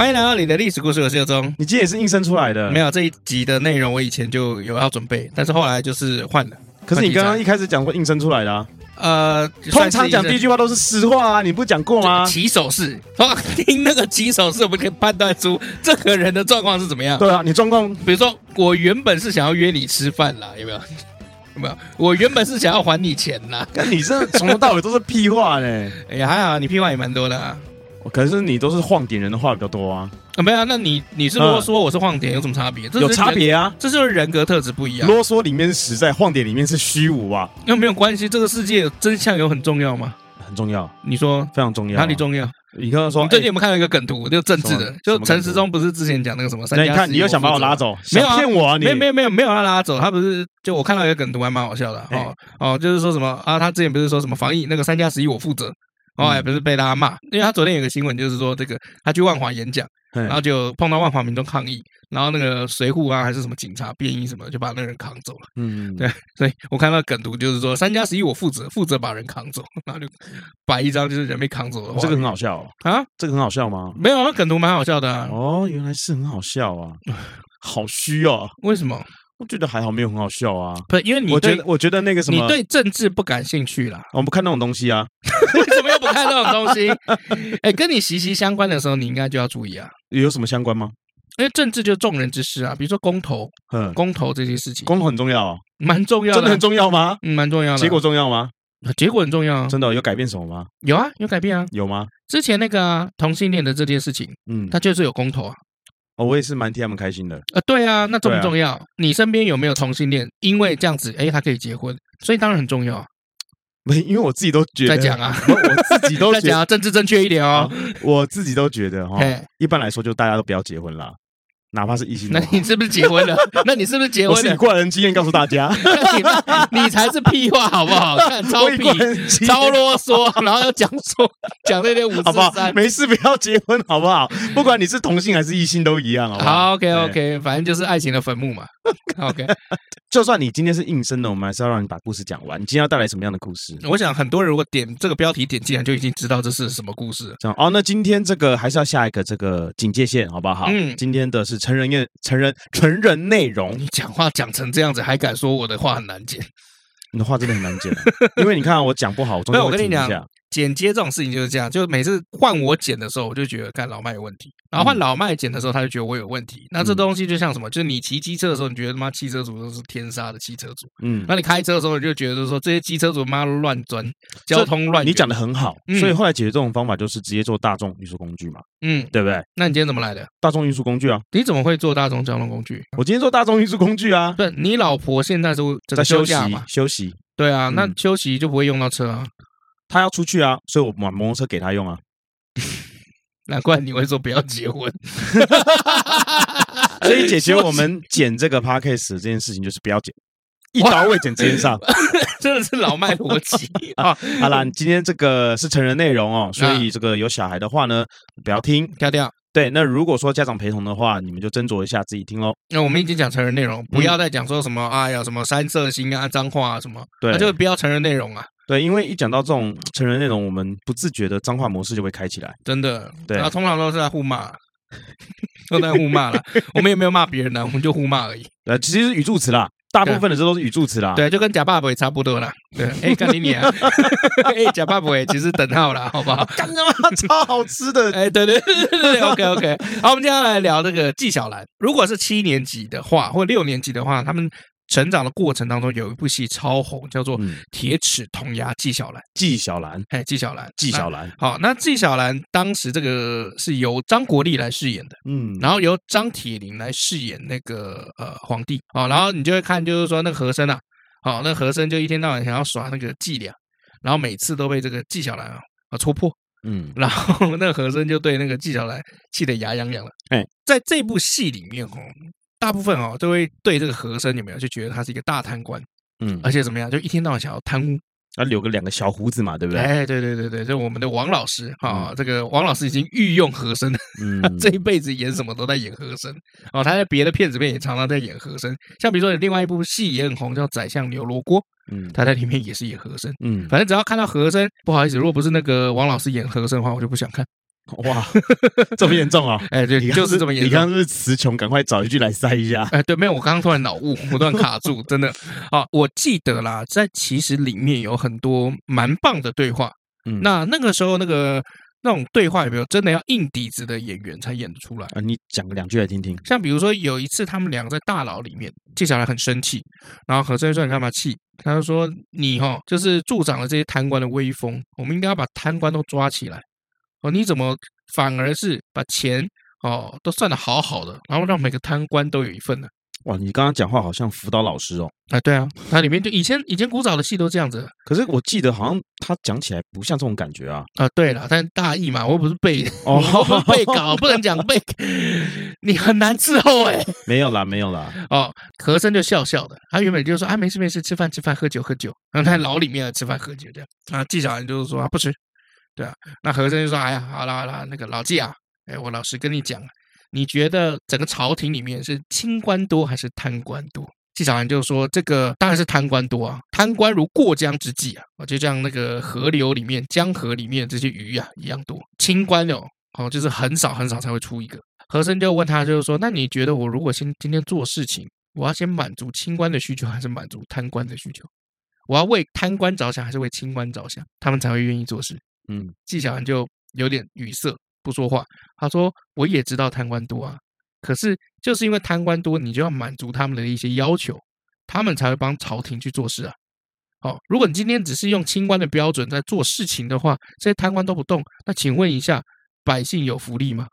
欢迎来到你的历史故事，我是尤忠。你今天也是应声出来的？没有这一集的内容，我以前就有要准备，但是后来就是换了。可是你刚刚一开始讲过应声出来的啊？呃，通常讲第一句话都是实话啊，你不讲过吗？起手式，听那个起手式，我们可以判断出这个人的状况是怎么样。对啊，你状况，比如说我原本是想要约你吃饭啦，有没有？有没有？我原本是想要还你钱啦，但你这从头到尾都是屁话呢。哎呀，还好你屁话也蛮多的啊。可是你都是晃点人的话比较多啊，啊没有啊，那你你是啰嗦，我是晃点，有什么差别？有差别啊，这就是人格特质不一样。啰嗦里面是实在，晃点里面是虚无啊。那没有关系，这个世界真相有很重要吗？很重要。你说非常重要，哪里重要？你刚刚说，最近有没有看到一个梗图，就政治的，就陈时中不是之前讲那个什么？那你看，你又想把我拉走？没有骗我啊？你没有没有没有没有他拉走，他不是就我看到一个梗图还蛮好笑的哦哦，就是说什么啊？他之前不是说什么防疫那个三加十一我负责。后来不是被大家骂，因为他昨天有个新闻，就是说这个他去万华演讲，然后就碰到万华民众抗议，然后那个随扈啊还是什么警察便衣什么，就把那个人扛走了。嗯，对，所以我看到梗图就是说三加十一我负责，负责把人扛走，然后就摆一张就是人被扛走的。这个很好笑啊？这个很好笑吗？没有，那梗图蛮好笑的。哦，原来是很好笑啊，好虚哦？为什么？我觉得还好，没有很好笑啊。不，因为你我觉得我觉得那个什么，你对政治不感兴趣啦。我们不看那种东西啊。不看这种东西？哎，跟你息息相关的时候，你应该就要注意啊。有什么相关吗？因为政治就是众人之事啊。比如说公投，嗯，公投这些事情，公投很重要，蛮重要的。真的很重要吗？嗯，蛮重要的。结果重要吗？结果很重要。真的有改变什么吗？有啊，有改变啊。有吗？之前那个同性恋的这件事情，嗯，他就是有公投啊。哦，我也是蛮替他们开心的。呃，对啊，那重不重要？你身边有没有同性恋？因为这样子，哎，他可以结婚，所以当然很重要啊。不，因为我自己都觉得在讲啊，我自己都 在讲啊，政治正确一点哦。我自己都觉得哈，一般来说，就大家都不要结婚啦。哪怕是异性，那你是不是结婚了？那你是不是结婚了？我是以过来人经验告诉大家，你才是屁话好不好？看超屁，超啰嗦，然后又讲说讲那些五十三，没事，不要结婚好不好？不管你是同性还是异性都一样，好不好？好，OK OK，反正就是爱情的坟墓嘛。OK，就算你今天是应声的，我们还是要让你把故事讲完。你今天要带来什么样的故事？我想很多人如果点这个标题点进来，就已经知道这是什么故事。这样哦，那今天这个还是要下一个这个警戒线，好不好？嗯，今天的是。成人内成人成人内容，你讲话讲成这样子，还敢说我的话很难剪？你的话真的很难剪，因为你看我讲不好，我我跟你讲。剪接这种事情就是这样，就每次换我剪的时候，我就觉得看老麦有问题，然后换老麦剪的时候，他就觉得我有问题。那这东西就像什么？就是你骑机车的时候，你觉得他妈汽车族都是天杀的汽车族，嗯，那你开车的时候，你就觉得说这些机车族妈乱钻，交通乱。你讲的很好，所以后来解决这种方法就是直接做大众运输工具嘛，嗯，对不对？那你今天怎么来的？大众运输工具啊？你怎么会做大众交通工具？我今天做大众运输工具啊？对，你老婆现在都在休息嘛？休息。对啊，那休息就不会用到车啊。他要出去啊，所以我把摩托车给他用啊。难怪你会说不要结婚。所以解决我们剪这个 podcast 这件事情就是不要剪，一刀未剪直接上，真的是老麦逻辑啊。好啦，今天这个是成人内容哦，所以这个有小孩的话呢，不要听，跳掉。对，那如果说家长陪同的话，你们就斟酌一下自己听喽。那我们已经讲成人内容，不要再讲说什么哎呀什么三色星啊、脏话啊什么，对，那就不要成人内容啊。对，因为一讲到这种成人内容，我们不自觉的脏话模式就会开起来。真的，对，然后通常都是在互骂，都在互骂了。我们也没有骂别人呢，我们就互骂而已。呃，其实是语助词啦，大部分的这都是语助词啦。对，就跟假爸爸也差不多啦。对，哎，干你娘！哎，假爸爸也其实等号啦，好不好？干他妈超好吃的！哎，对对对对对，OK OK。好，我们接下来聊这个纪晓岚。如果是七年级的话，或六年级的话，他们。成长的过程当中，有一部戏超红，叫做《铁齿铜牙纪晓岚》。纪晓岚，哎，纪晓岚，纪晓岚。好，那纪晓岚当时这个是由张国立来饰演的，嗯，然后由张铁林来饰演那个呃皇帝。哦，然后你就会看，就是说那个和珅啊，好，那和珅就一天到晚想要耍那个伎俩，然后每次都被这个纪晓岚啊啊戳破。嗯，然后那个和珅就对那个纪晓岚气得牙痒痒了。哎，在这部戏里面哦，大部分哦都会对这个和珅有没有就觉得他是一个大贪官，嗯，而且怎么样，就一天到晚想要贪污。要，留个两个小胡子嘛，对不对？哎，对对对对，就我们的王老师啊，这个王老师已经御用和珅了，嗯，这一辈子演什么都在演和珅。哦，他在别的片子里面也常常在演和珅，像比如说有另外一部戏也很红，叫《宰相刘罗锅》，嗯，他在里面也是演和珅，嗯，反正只要看到和珅，不好意思，如果不是那个王老师演和珅的话，我就不想看。哇，这么严重啊！哎，对，就是这么严重。你刚刚是词穷？赶快找一句来塞一下。哎，对，没有，我刚刚突然脑雾，我突然卡住，真的。啊，我记得啦，在其实里面有很多蛮棒的对话。嗯，那那个时候那个那种对话有没有真的要硬底子的演员才演得出来啊？你讲个两句来听听。像比如说有一次他们两个在大牢里面，纪晓岚很生气，然后和珅说：“你干嘛气？”他就说：“你哈就是助长了这些贪官的威风，我们应该要把贪官都抓起来。”哦，你怎么反而是把钱哦都算的好好的，然后让每个贪官都有一份呢？哇，你刚刚讲话好像辅导老师哦。哎，对啊，它里面就以前以前古早的戏都这样子。可是我记得好像他讲起来不像这种感觉啊。啊，对了，但大意嘛，我又不是背哦，背稿不能讲背，你很难伺候哎。没有啦，没有啦。哦，和珅就笑笑的，他原本就说啊，没事没事，吃饭吃饭，喝酒喝酒，然后他在牢里面吃饭喝酒这样。啊，纪晓岚就是说啊，不吃。对啊，那和珅就说：“哎呀，好了好了，那个老纪啊，哎，我老实跟你讲，你觉得整个朝廷里面是清官多还是贪官多？”纪晓岚就说：“这个当然是贪官多啊，贪官如过江之鲫啊，就像那个河流里面、江河里面这些鱼啊一样多。清官哦，哦，就是很少很少才会出一个。”和珅就问他，就是说：“那你觉得我如果先今天做事情，我要先满足清官的需求，还是满足贪官的需求？我要为贪官着想，还是为清官着想？他们才会愿意做事。”嗯，纪晓岚就有点语塞，不说话。他说：“我也知道贪官多啊，可是就是因为贪官多，你就要满足他们的一些要求，他们才会帮朝廷去做事啊。好，如果你今天只是用清官的标准在做事情的话，这些贪官都不动，那请问一下，百姓有福利吗？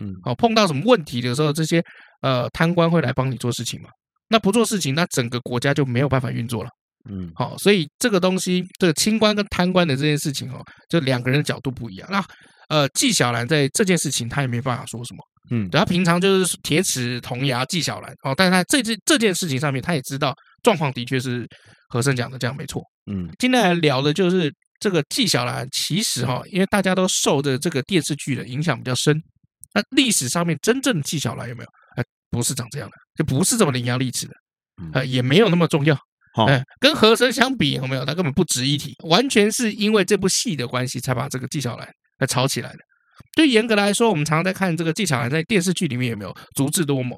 嗯，好，碰到什么问题的时候，这些呃贪官会来帮你做事情吗？那不做事情，那整个国家就没有办法运作了。”嗯，好，所以这个东西，这个清官跟贪官的这件事情哦，就两个人的角度不一样。那呃，纪晓岚在这件事情，他也没办法说什么。嗯，对，他平常就是铁齿铜牙纪晓岚哦，但是他这这这件事情上面，他也知道状况的确是和珅讲的这样没错。嗯，今天来聊的就是这个纪晓岚，其实哈，因为大家都受的这个电视剧的影响比较深。那历史上面真正的纪晓岚有没有？哎，不是长这样的，就不是这么伶牙俐齿的，呃，也没有那么重要。好，哎，跟和珅相比有没有？他根本不值一提，完全是因为这部戏的关系，才把这个纪晓岚来炒起来的。对严格来说，我们常常在看这个纪晓岚在电视剧里面有没有足智多谋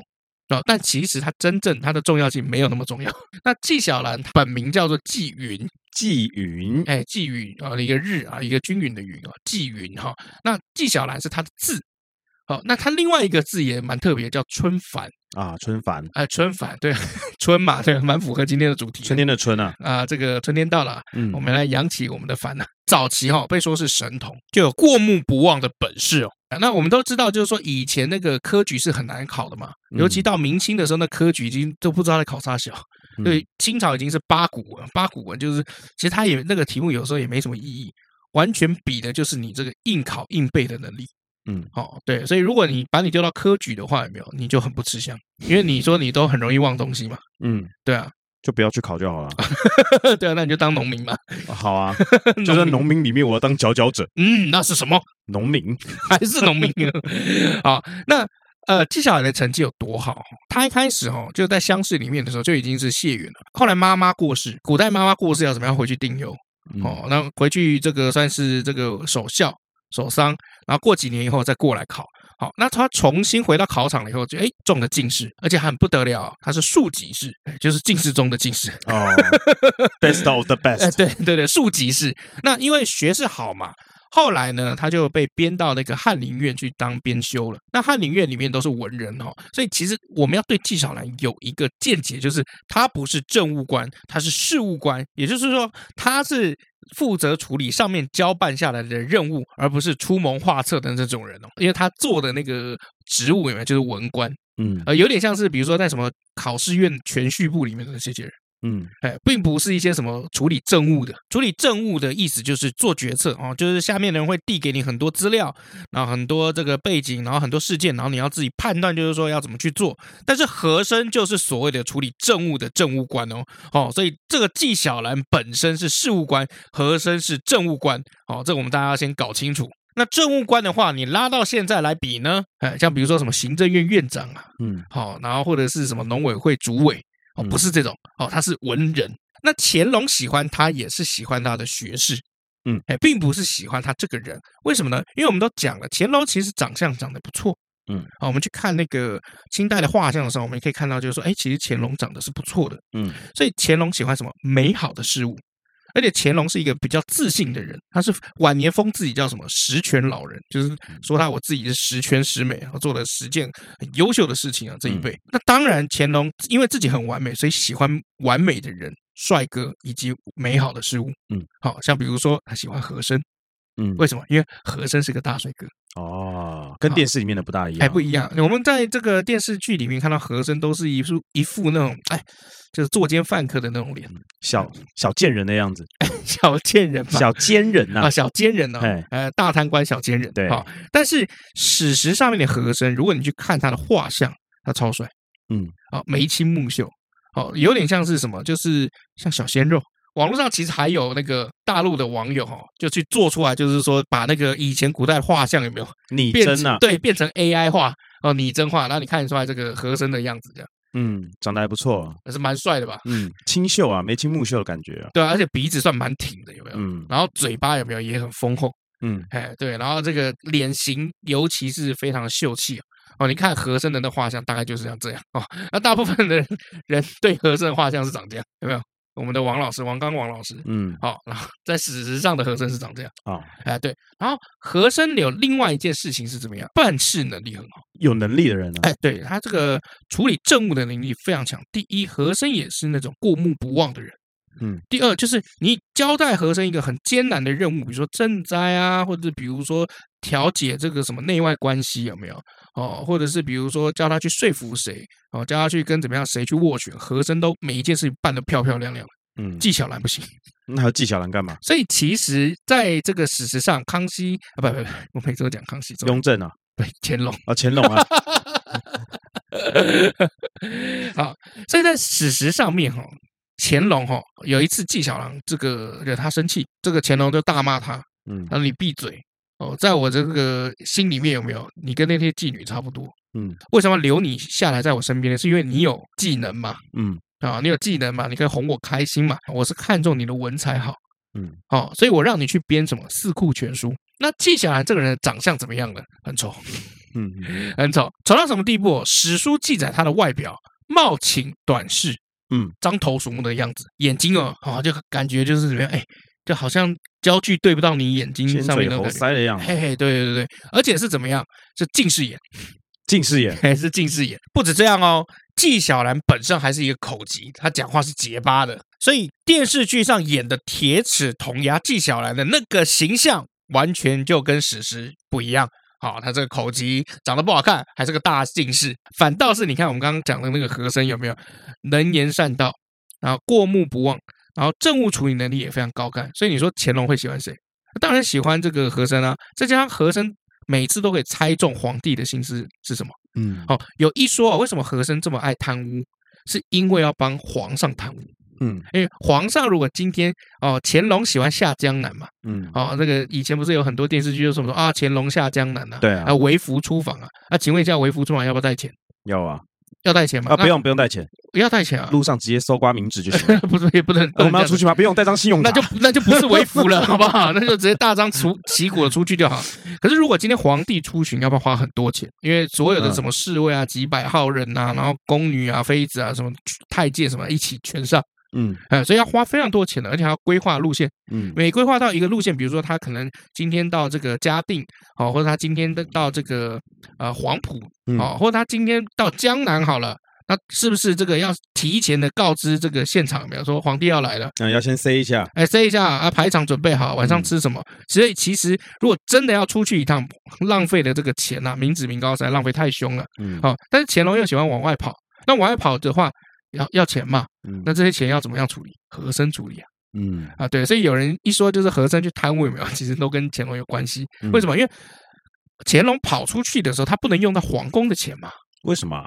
啊？但其实他真正他的重要性没有那么重要。那纪晓岚本名叫做纪云，纪云，哎，纪云啊，一个日啊，一个均匀的云啊，纪云哈。那纪晓岚是他的字。好，那他另外一个字也蛮特别，叫春帆啊，春帆，哎，春帆，对，春嘛，对，蛮符合今天的主题，春天的春啊，啊，这个春天到了，嗯，我们来扬起我们的帆呐。早期哈被说是神童，就有过目不忘的本事哦。那我们都知道，就是说以前那个科举是很难考的嘛，尤其到明清的时候，那科举已经都不知道在考啥小。对，清朝已经是八股文，八股文就是其实他也那个题目有时候也没什么意义，完全比的就是你这个硬考硬背的能力。嗯，好，对，所以如果你把你丢到科举的话，有没有你就很不吃香，因为你说你都很容易忘东西嘛。嗯，对啊，就不要去考就好了。对啊，那你就当农民嘛。好啊，就在农民里面，我要当佼佼者。嗯，那是什么？农民 还是农民？好，那呃，纪晓岚的成绩有多好？他一开始哦，就在乡试里面的时候就已经是解元了。后来妈妈过世，古代妈妈过世要怎么样回去丁忧？哦，那回去这个算是这个守孝。守丧，然后过几年以后再过来考，好，那他重新回到考场了以后，就哎中了进士，而且很不得了，他是庶吉士，就是进士中的进士哦，best of the best，对对对，庶吉士。那因为学士好嘛，后来呢，他就被编到那个翰林院去当编修了。那翰林院里面都是文人哦，所以其实我们要对纪晓岚有一个见解，就是他不是政务官，他是事务官，也就是说他是负责处理上面交办下来的任务，而不是出谋划策的这种人哦。因为他做的那个职务里面就是文官，嗯，呃，有点像是比如说在什么考试院銓叙部里面的这些人。嗯，哎，并不是一些什么处理政务的，处理政务的意思就是做决策哦，就是下面的人会递给你很多资料，然后很多这个背景，然后很多事件，然后你要自己判断，就是说要怎么去做。但是和珅就是所谓的处理政务的政务官哦，哦，所以这个纪晓岚本身是事务官，和珅是政务官，哦，这个我们大家要先搞清楚。那政务官的话，你拉到现在来比呢，哎，像比如说什么行政院院长啊，嗯，好，然后或者是什么农委会主委。哦，不是这种哦，他是文人。那乾隆喜欢他，也是喜欢他的学士，嗯，哎，并不是喜欢他这个人。为什么呢？因为我们都讲了，乾隆其实长相长得不错，嗯，啊，我们去看那个清代的画像的时候，我们也可以看到，就是说，哎，其实乾隆长得是不错的，嗯，所以乾隆喜欢什么美好的事物。而且乾隆是一个比较自信的人，他是晚年封自己叫什么十全老人，就是说他我自己是十全十美，做了十件很优秀的事情啊，这一辈。那当然，乾隆因为自己很完美，所以喜欢完美的人、帅哥以及美好的事物。嗯，好像比如说他喜欢和珅，嗯，为什么？因为和珅是个大帅哥。哦，跟电视里面的不大一样，还不一样。我们在这个电视剧里面看到和珅都是一副一副那种哎。就是作奸犯科的那种脸，小小贱人的样子，小贱人，小奸人呐啊，小奸人哦，呃，大贪官小奸人，对，好。但是史实上面的和珅，如果你去看他的画像，他超帅，嗯，啊，眉清目秀，哦，有点像是什么，就是像小鲜肉。网络上其实还有那个大陆的网友哈，就去做出来，就是说把那个以前古代画像有没有拟真啊？对，变成 AI 画哦，拟真画，然后你看出来这个和珅的样子这样。嗯，长得还不错，还是蛮帅的吧？嗯，清秀啊，眉清目秀的感觉啊。对啊，而且鼻子算蛮挺的，有没有？嗯，然后嘴巴有没有也很丰厚？嗯，哎，对，然后这个脸型尤其是非常的秀气哦。你看和珅的那画像，大概就是像这样哦。那大部分的人人对和珅的画像是长这样，有没有？我们的王老师，王刚王老师，嗯，好，然后在史实上的和珅是长这样啊，哦、哎，对，然后和珅有另外一件事情是怎么样？办事能力很好，有能力的人、啊，哎，对他这个处理政务的能力非常强。第一，和珅也是那种过目不忘的人，嗯。第二，就是你交代和珅一个很艰难的任务，比如说赈灾啊，或者比如说。调解这个什么内外关系有没有哦？或者是比如说叫他去说服谁哦，叫他去跟怎么样谁去斡旋，和珅都每一件事情办得漂漂亮亮。嗯，纪晓岚不行，那还纪晓岚干嘛？所以其实在这个史实上，康熙啊，不不不，我每次都讲康熙，雍正啊，对，乾隆啊，乾隆啊。好，所以在史实上面哈，乾隆哈有一次纪晓岚这个惹他生气，这个乾隆就大骂他，嗯，让你闭嘴。哦，在我这个心里面有没有你跟那些妓女差不多？嗯，为什么留你下来在我身边呢？是因为你有技能嘛？嗯，啊，你有技能嘛？你可以哄我开心嘛？我是看中你的文采好，嗯，好，哦，所以我让你去编什么《四库全书》。那纪晓岚这个人的长相怎么样呢？很丑，嗯，很丑，丑到什么地步？史书记载他的外表貌情短视，嗯，獐头鼠目的样子，眼睛哦，啊，就感觉就是怎么样？哎。就好像焦距对不到你眼睛上面那种塞的样子，嘿嘿，对对对对，而且是怎么样？是近视眼，近视眼 还是近视眼？不止这样哦，纪晓岚本身还是一个口疾，他讲话是结巴的，所以电视剧上演的铁齿铜牙纪晓岚的那个形象，完全就跟史实不一样。好，他这个口疾，长得不好看，还是个大近视，反倒是你看我们刚刚讲的那个和珅有没有能言善道，然后过目不忘。然后政务处理能力也非常高干，所以你说乾隆会喜欢谁？当然喜欢这个和珅啊。再加上和珅每次都可以猜中皇帝的心思是什么？嗯，好，有一说啊，为什么和珅这么爱贪污？是因为要帮皇上贪污。嗯，因为皇上如果今天哦，乾隆喜欢下江南嘛，嗯，哦，那个以前不是有很多电视剧就说什么说啊，乾隆下江南啊，对啊，微服出访啊，那请问一下，微服出访要不要带钱？要啊。要带钱吗？啊，不用，不用带钱，不要带钱啊！路上直接搜刮冥纸就行了。不是，也不能。我们要出去吗？不用，带张信用卡。那就那就不是为辅了，好不好？那就直接大张出旗鼓的出去就好。可是如果今天皇帝出巡，要不要花很多钱？因为所有的什么侍卫啊，几百号人呐，然后宫女啊、妃子啊，什么太监什么一起全上，嗯，哎，所以要花非常多钱的，而且还要规划路线。嗯，每规划到一个路线，比如说他可能今天到这个嘉定，哦，或者他今天到这个呃黄埔，哦，或者他今天到江南好了。那是不是这个要提前的告知这个现场？比如说皇帝要来了，嗯，要先塞一下，哎，塞一下啊，排场准备好，晚上吃什么？嗯、所以其实如果真的要出去一趟，浪费的这个钱呐、啊，民脂民膏实在浪费太凶了。嗯，好、哦，但是乾隆又喜欢往外跑，那往外跑的话要要钱嘛？嗯，那这些钱要怎么样处理？和珅处理啊？嗯，啊，对，所以有人一说就是和珅去贪污有没有？其实都跟乾隆有关系。为什么？因为乾隆跑出去的时候，他不能用到皇宫的钱嘛？为什么？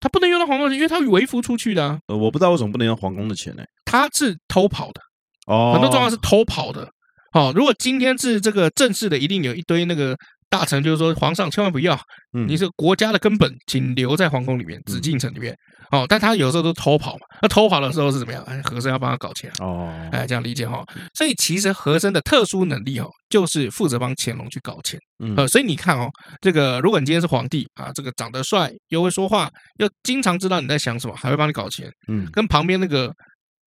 他不能用到皇宫的钱，因为他为服出去的、啊。呃，我不知道为什么不能用皇宫的钱呢？他是偷跑的哦，很多状况是偷跑的。哦，如果今天是这个正式的，一定有一堆那个。大臣就是说，皇上千万不要，你是国家的根本，请留在皇宫里面，紫禁城里面。哦，但他有时候都偷跑嘛。那偷跑的时候是怎么样？哎，和珅要帮他搞钱哦。哎，这样理解哈。所以其实和珅的特殊能力哦，就是负责帮乾隆去搞钱。呃，所以你看哦，这个如果你今天是皇帝啊，这个长得帅，又会说话，又经常知道你在想什么，还会帮你搞钱。嗯，跟旁边那个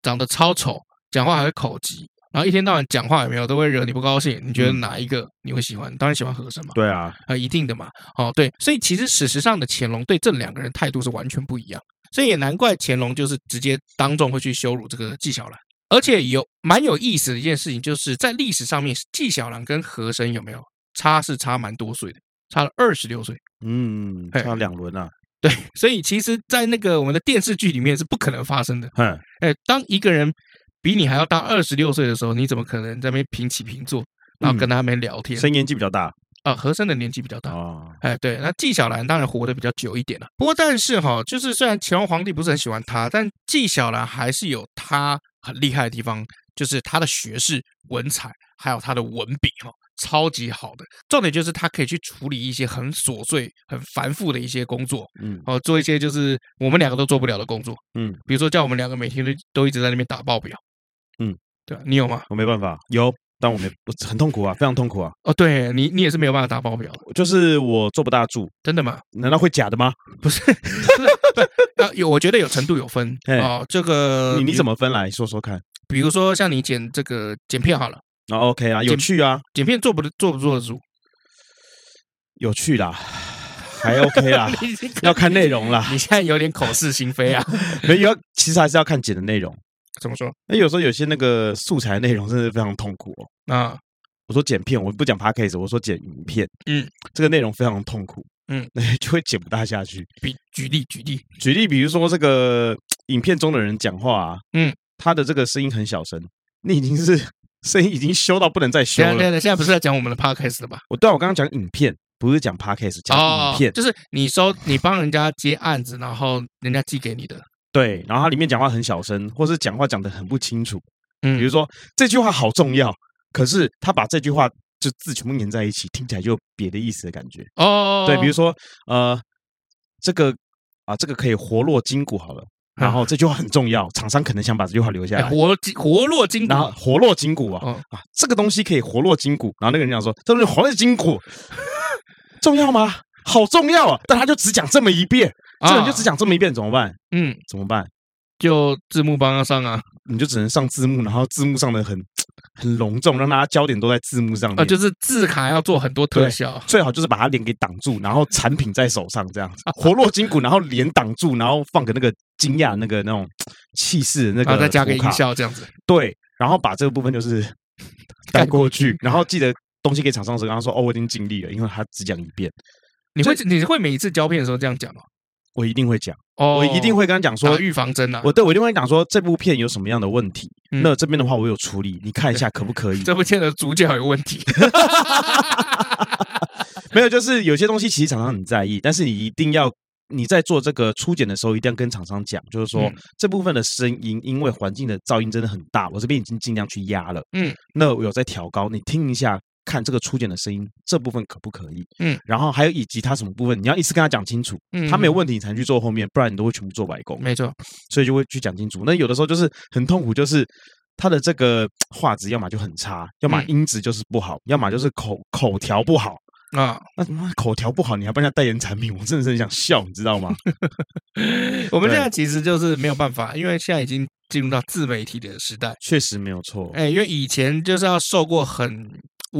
长得超丑，讲话还会口急。然后一天到晚讲话有没有都会惹你不高兴？你觉得哪一个你会喜欢？当然喜欢和珅嘛。对啊，啊，一定的嘛。哦，对，所以其实史实上的乾隆对这两个人态度是完全不一样，所以也难怪乾隆就是直接当众会去羞辱这个纪晓岚。而且有蛮有意思的一件事情，就是在历史上面，纪晓岚跟和珅有没有差是差蛮多岁的，差了二十六岁。嗯，差两轮啊。对，所以其实，在那个我们的电视剧里面是不可能发生的。嗯，哎，当一个人。比你还要大二十六岁的时候，你怎么可能在那边平起平坐，然后跟他们聊天？谁年纪比较大？啊，和珅的年纪比较大。哦，哎，对，那纪晓岚当然活得比较久一点了。不过，但是哈，就是虽然乾隆皇帝不是很喜欢他，但纪晓岚还是有他很厉害的地方，就是他的学识、文采，还有他的文笔哈，超级好的。重点就是他可以去处理一些很琐碎、很繁复的一些工作，嗯，哦，做一些就是我们两个都做不了的工作，嗯，比如说叫我们两个每天都都一直在那边打报表。嗯，对啊，你有吗？我没办法，有，但我没，我很痛苦啊，非常痛苦啊。哦，对你，你也是没有办法打报表，就是我做不大住，真的吗？难道会假的吗？不是，有，我觉得有程度有分哦。这个你你怎么分来说说看？比如说像你剪这个剪片好了，啊，OK 啊，有趣啊，剪片做不做不做得住？有趣啦，还 OK 啦，要看内容啦。你现在有点口是心非啊？没有，其实还是要看剪的内容。怎么说？那有时候有些那个素材内容真的非常痛苦哦。啊，我说剪片，我不讲 podcast，我说剪影片。嗯，这个内容非常痛苦。嗯，就会剪不大下去。比举例举例举例，比如说这个影片中的人讲话啊，嗯，他的这个声音很小声，你已经是声音已经修到不能再修了。现在不是在讲我们的 podcast 了吧？我对我刚刚讲影片，不是讲 podcast，讲影片，就是你收你帮人家接案子，然后人家寄给你的。对，然后他里面讲话很小声，或是讲话讲得很不清楚。嗯，比如说这句话好重要，可是他把这句话就字全部粘在一起，听起来就有别的意思的感觉。哦，对，比如说呃，这个啊，这个可以活络筋骨好了。然后这句话很重要，厂商可能想把这句话留下来。活活络筋骨，然后活络筋骨啊啊，这个东西可以活络筋骨。然后那个人讲说，这东西活络筋骨 重要吗？好重要啊！但他就只讲这么一遍。这人就只讲这么一遍，怎么办？嗯，怎么办？就字幕帮他上啊，你就只能上字幕，然后字幕上的很很隆重，让大家焦点都在字幕上面。啊，就是字卡要做很多特效，最好就是把他脸给挡住，然后产品在手上这样子，活络筋骨，然后脸挡住，然后放个那个惊讶那个那种气势的那个，然后再加个音效这样子。对，然后把这个部分就是 带过去，然后记得东西给厂商的时候，跟他说：“哦，我已经尽力了，因为他只讲一遍。”你会你会每一次胶片的时候这样讲吗？我一定会讲，哦我一定会跟他讲说预防针啊。我对我一定会讲说这部片有什么样的问题，那这边的话我有处理，你看一下可不可以？这部片的主角有问题，没有，就是有些东西其实厂商很在意，但是你一定要你在做这个初检的时候，一定要跟厂商讲，就是说这部分的声音因为环境的噪音真的很大，我这边已经尽量去压了，嗯，那我有在调高，你听一下。看这个初剪的声音，这部分可不可以？嗯，然后还有以及他什么部分，你要一次跟他讲清楚，嗯，他没有问题，你才能去做后面，不然你都会全部做白工。没错，所以就会去讲清楚。那有的时候就是很痛苦，就是他的这个画质要么就很差，要么音质就是不好，要么就是口口条不好啊。那什么口条不好，你还帮人家代言产品，我真的是很想笑，你知道吗？我们现在其实就是没有办法，因为现在已经进入到自媒体的时代，确实没有错。哎，因为以前就是要受过很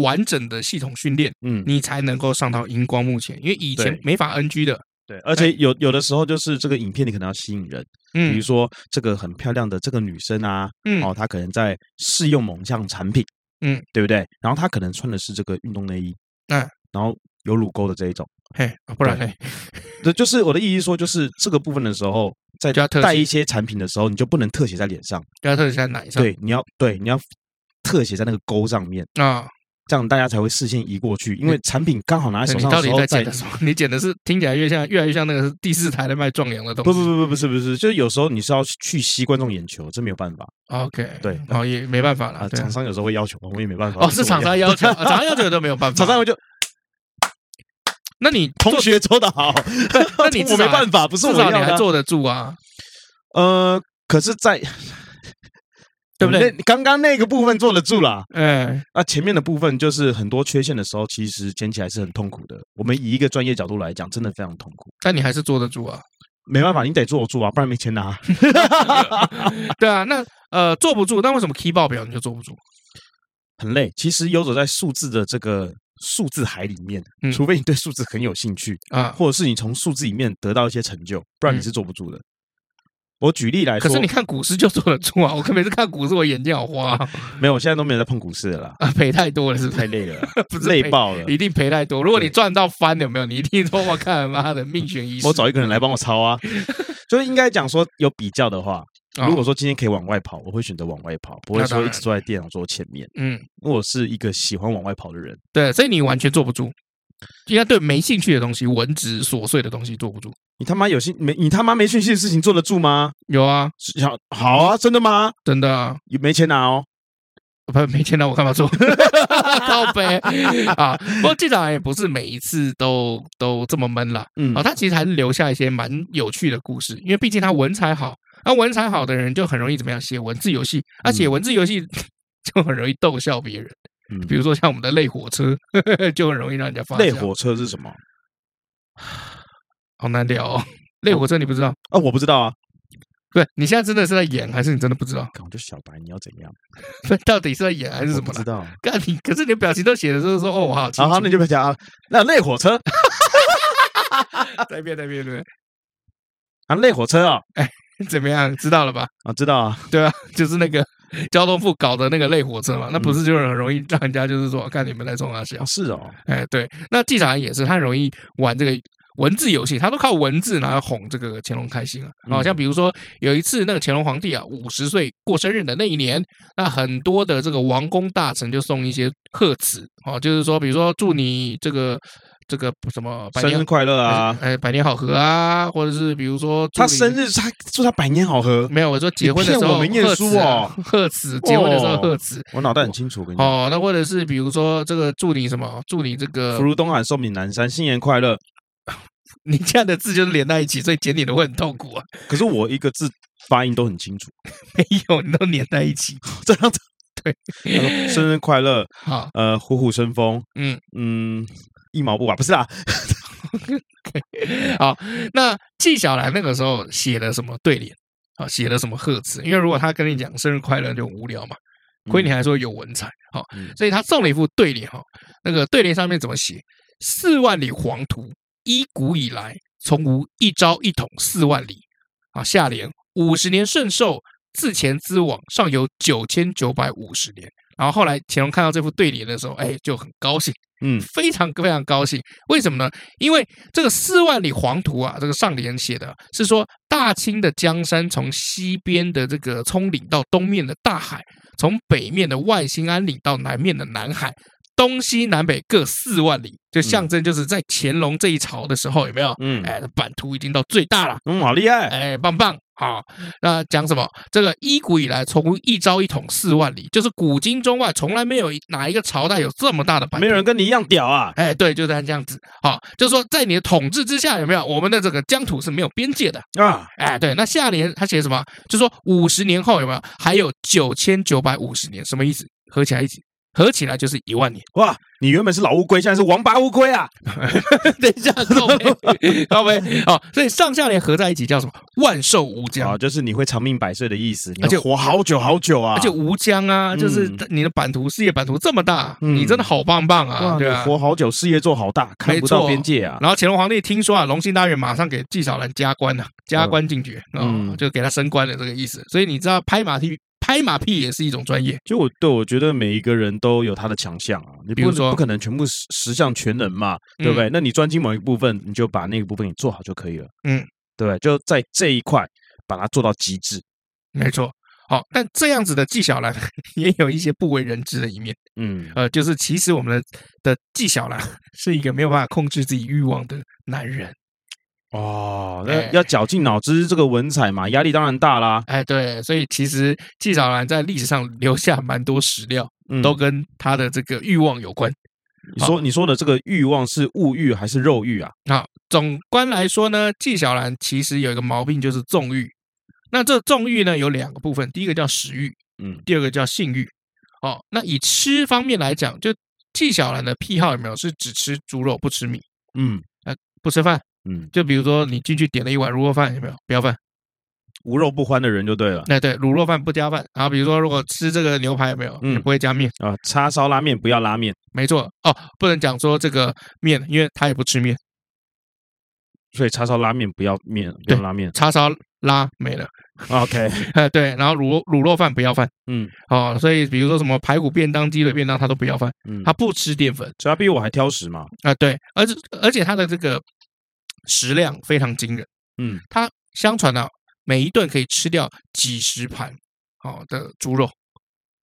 完整的系统训练，嗯，你才能够上到荧光幕前，因为以前没法 NG 的。对，而且有有的时候就是这个影片你可能要吸引人，嗯，比如说这个很漂亮的这个女生啊，嗯，哦，她可能在试用某项产品，嗯，对不对？然后她可能穿的是这个运动内衣，嗯，然后有乳沟的这一种，嘿，不然嘿，对，就是我的意思说，就是这个部分的时候，在带一些产品的时候，你就不能特写在脸上，要特写在奶上，对，你要对你要特写在那个沟上面。啊。这样大家才会视线移过去，因为产品刚好拿在手上的时候，你到底在剪的什么？你剪的是听起来越像越来越像那个第四台的卖壮阳的东西。不不不不不是不是，就是有时候你是要去吸观众眼球，这没有办法。OK，对，哦也没办法了。厂商有时候会要求，我也没办法。哦，是厂商要求，厂商要求都没有办法。厂商就，那你同学做得好，那你 我没办法，不是我你还坐得住啊？呃，可是，在。对不对？刚刚那个部分坐得住了，嗯，那前面的部分就是很多缺陷的时候，其实捡起来是很痛苦的。我们以一个专业角度来讲，真的非常痛苦。但你还是坐得住啊？没办法，你得坐得住啊，不然没钱拿。对啊，那呃坐不住，但为什么 key 报表你就坐不住？很累。其实游走在数字的这个数字海里面，除非你对数字很有兴趣啊，或者是你从数字里面得到一些成就，不然你是坐不住的。我举例来说，可是你看股市就坐得住啊！我每次看股市，我眼睛好花。没有，我现在都没有在碰股市了啦。啊，赔太多了，是不是？太累了，不是累爆了，一定赔太多。如果你赚到翻，有没有？你一定说我看妈的命悬一线。我找一个人来帮我抄啊！就是应该讲说有比较的话，如果说今天可以往外跑，我会选择往外跑，不会说一直坐在电脑桌前面。嗯，因为我是一个喜欢往外跑的人。对，所以你完全坐不住。应该对没兴趣的东西、文职琐碎的东西坐不住。你他妈有兴没？你他妈没兴趣的事情坐得住吗？有啊，好，好啊，真的吗？真的啊，有没钱拿哦？不，没钱拿，我干嘛做？靠北啊！不过记者也不是每一次都都这么闷了。嗯，啊，他其实还是留下一些蛮有趣的故事，因为毕竟他文采好。那文采好的人就很容易怎么样？写文字游戏，而且文字游戏 就很容易逗笑别人。嗯，比如说像我们的类火车，就很容易让人家发现。类火车是什么？好难聊哦。类火车你不知道啊？我不知道啊。对，你现在真的是在演，还是你真的不知道？我就小白，你要怎样？到底是在演还是什么？不知道。干你，可是你的表情都写的就是说哦，我好。好，好，那就别讲啊。那类火车。再变，再变，对。啊，类火车啊，哎，怎么样？知道了吧？啊，知道啊。对啊，就是那个。交通部搞的那个类火车嘛，那不是就是很容易让人家就是说，看你们在冲啥小？是哦，哎，对，那纪晓岚也是，他很容易玩这个文字游戏，他都靠文字然后哄这个乾隆开心啊。好像比如说有一次那个乾隆皇帝啊五十岁过生日的那一年，那很多的这个王公大臣就送一些贺词，哦，就是说比如说祝你这个。这个什么生日快乐啊，哎，百年好合啊，或者是比如说他生日，他祝他百年好合。没有，我说结婚的时候我没念书哦，贺词，结婚的时候贺词，我脑袋很清楚。我跟你讲哦，那或者是比如说这个祝你什么，祝你这个福如东海，寿比南山，新年快乐。你这样的字就是连在一起，所以剪你的会很痛苦啊。可是我一个字发音都很清楚，没有，你都连在一起，这样子对。生日快乐，好，呃，虎虎生风，嗯嗯。一毛不拔，不是啦。好，那纪晓岚那个时候写了什么对联啊？写了什么贺词？因为如果他跟你讲生日快乐就无聊嘛，亏你还说有文采，好，所以他送了一副对联哈。那个对联上面怎么写？四万里黄土，一古以来，从无一朝一统四万里。啊，下联五十年圣寿，自前资往，尚有九千九百五十年。然后后来乾隆看到这副对联的时候，哎，就很高兴。嗯，非常非常高兴，为什么呢？因为这个四万里黄图啊，这个上联写的是说，大清的江山从西边的这个葱岭到东面的大海，从北面的万兴安岭到南面的南海，东西南北各四万里，就象征就是在乾隆这一朝的时候，有没有？嗯，哎，版图已经到最大了，嗯，好厉害，哎，棒棒。好，那讲什么？这个一古以来，从一朝一统四万里，就是古今中外从来没有哪一个朝代有这么大的版，没有人跟你一样屌啊！哎，对，就是这样子。好，就是说在你的统治之下，有没有我们的这个疆土是没有边界的啊？哎，对。那下联他写什么？就说五十年后有没有还有九千九百五十年？什么意思？合起来一起合起来就是一万年。哇，你原本是老乌龟，现在是王八乌龟啊！等一下，各位，各位，哦，所以上下联合在一起叫什么？万寿无疆啊，就是你会长命百岁的意思，而且活好久好久啊！而且无疆啊，就是你的版图，事业版图这么大，你真的好棒棒啊！对啊，活好久，事业做好大，看不到边界啊！然后乾隆皇帝听说啊，隆庆大院马上给纪晓岚加官了，加官进爵，嗯，就给他升官的这个意思。所以你知道拍马屁。拍马屁也是一种专业，就我对我觉得每一个人都有他的强项啊，你比如说？不可能全部十十项全能嘛，对不对？那你专精某一部分，你就把那个部分你做好就可以了，嗯，对，就在这一块把它做到极致，没错。好，但这样子的纪晓岚也有一些不为人知的一面，嗯，呃，就是其实我们的的纪晓岚是一个没有办法控制自己欲望的男人。哦，那要绞尽脑汁这个文采嘛，压力当然大啦。哎，对，所以其实纪晓岚在历史上留下蛮多史料，嗯、都跟他的这个欲望有关。你说你说的这个欲望是物欲还是肉欲啊？那，总观来说呢，纪晓岚其实有一个毛病，就是纵欲。那这纵欲呢有两个部分，第一个叫食欲，嗯，第二个叫性欲。哦，那以吃方面来讲，就纪晓岚的癖好有没有是只吃猪肉不吃米？嗯，呃，不吃饭。嗯，就比如说你进去点了一碗卤肉饭，有没有？不要饭，无肉不欢的人就对了。那对，卤肉饭不加饭。然后比如说，如果吃这个牛排，有没有？嗯，不会加面啊。叉烧拉面不要拉面，没错哦，不能讲说这个面，因为他也不吃面，所以叉烧拉面不要面，不要拉面。叉烧拉没了，OK，呃 对，然后卤卤肉饭不要饭，嗯，哦，所以比如说什么排骨便当、鸡腿便当，他都不要饭，嗯，他不吃淀粉，所以他比我还挑食嘛。啊，对，而且而且他的这个。食量非常惊人，嗯，他相传啊，每一顿可以吃掉几十盘好的猪肉，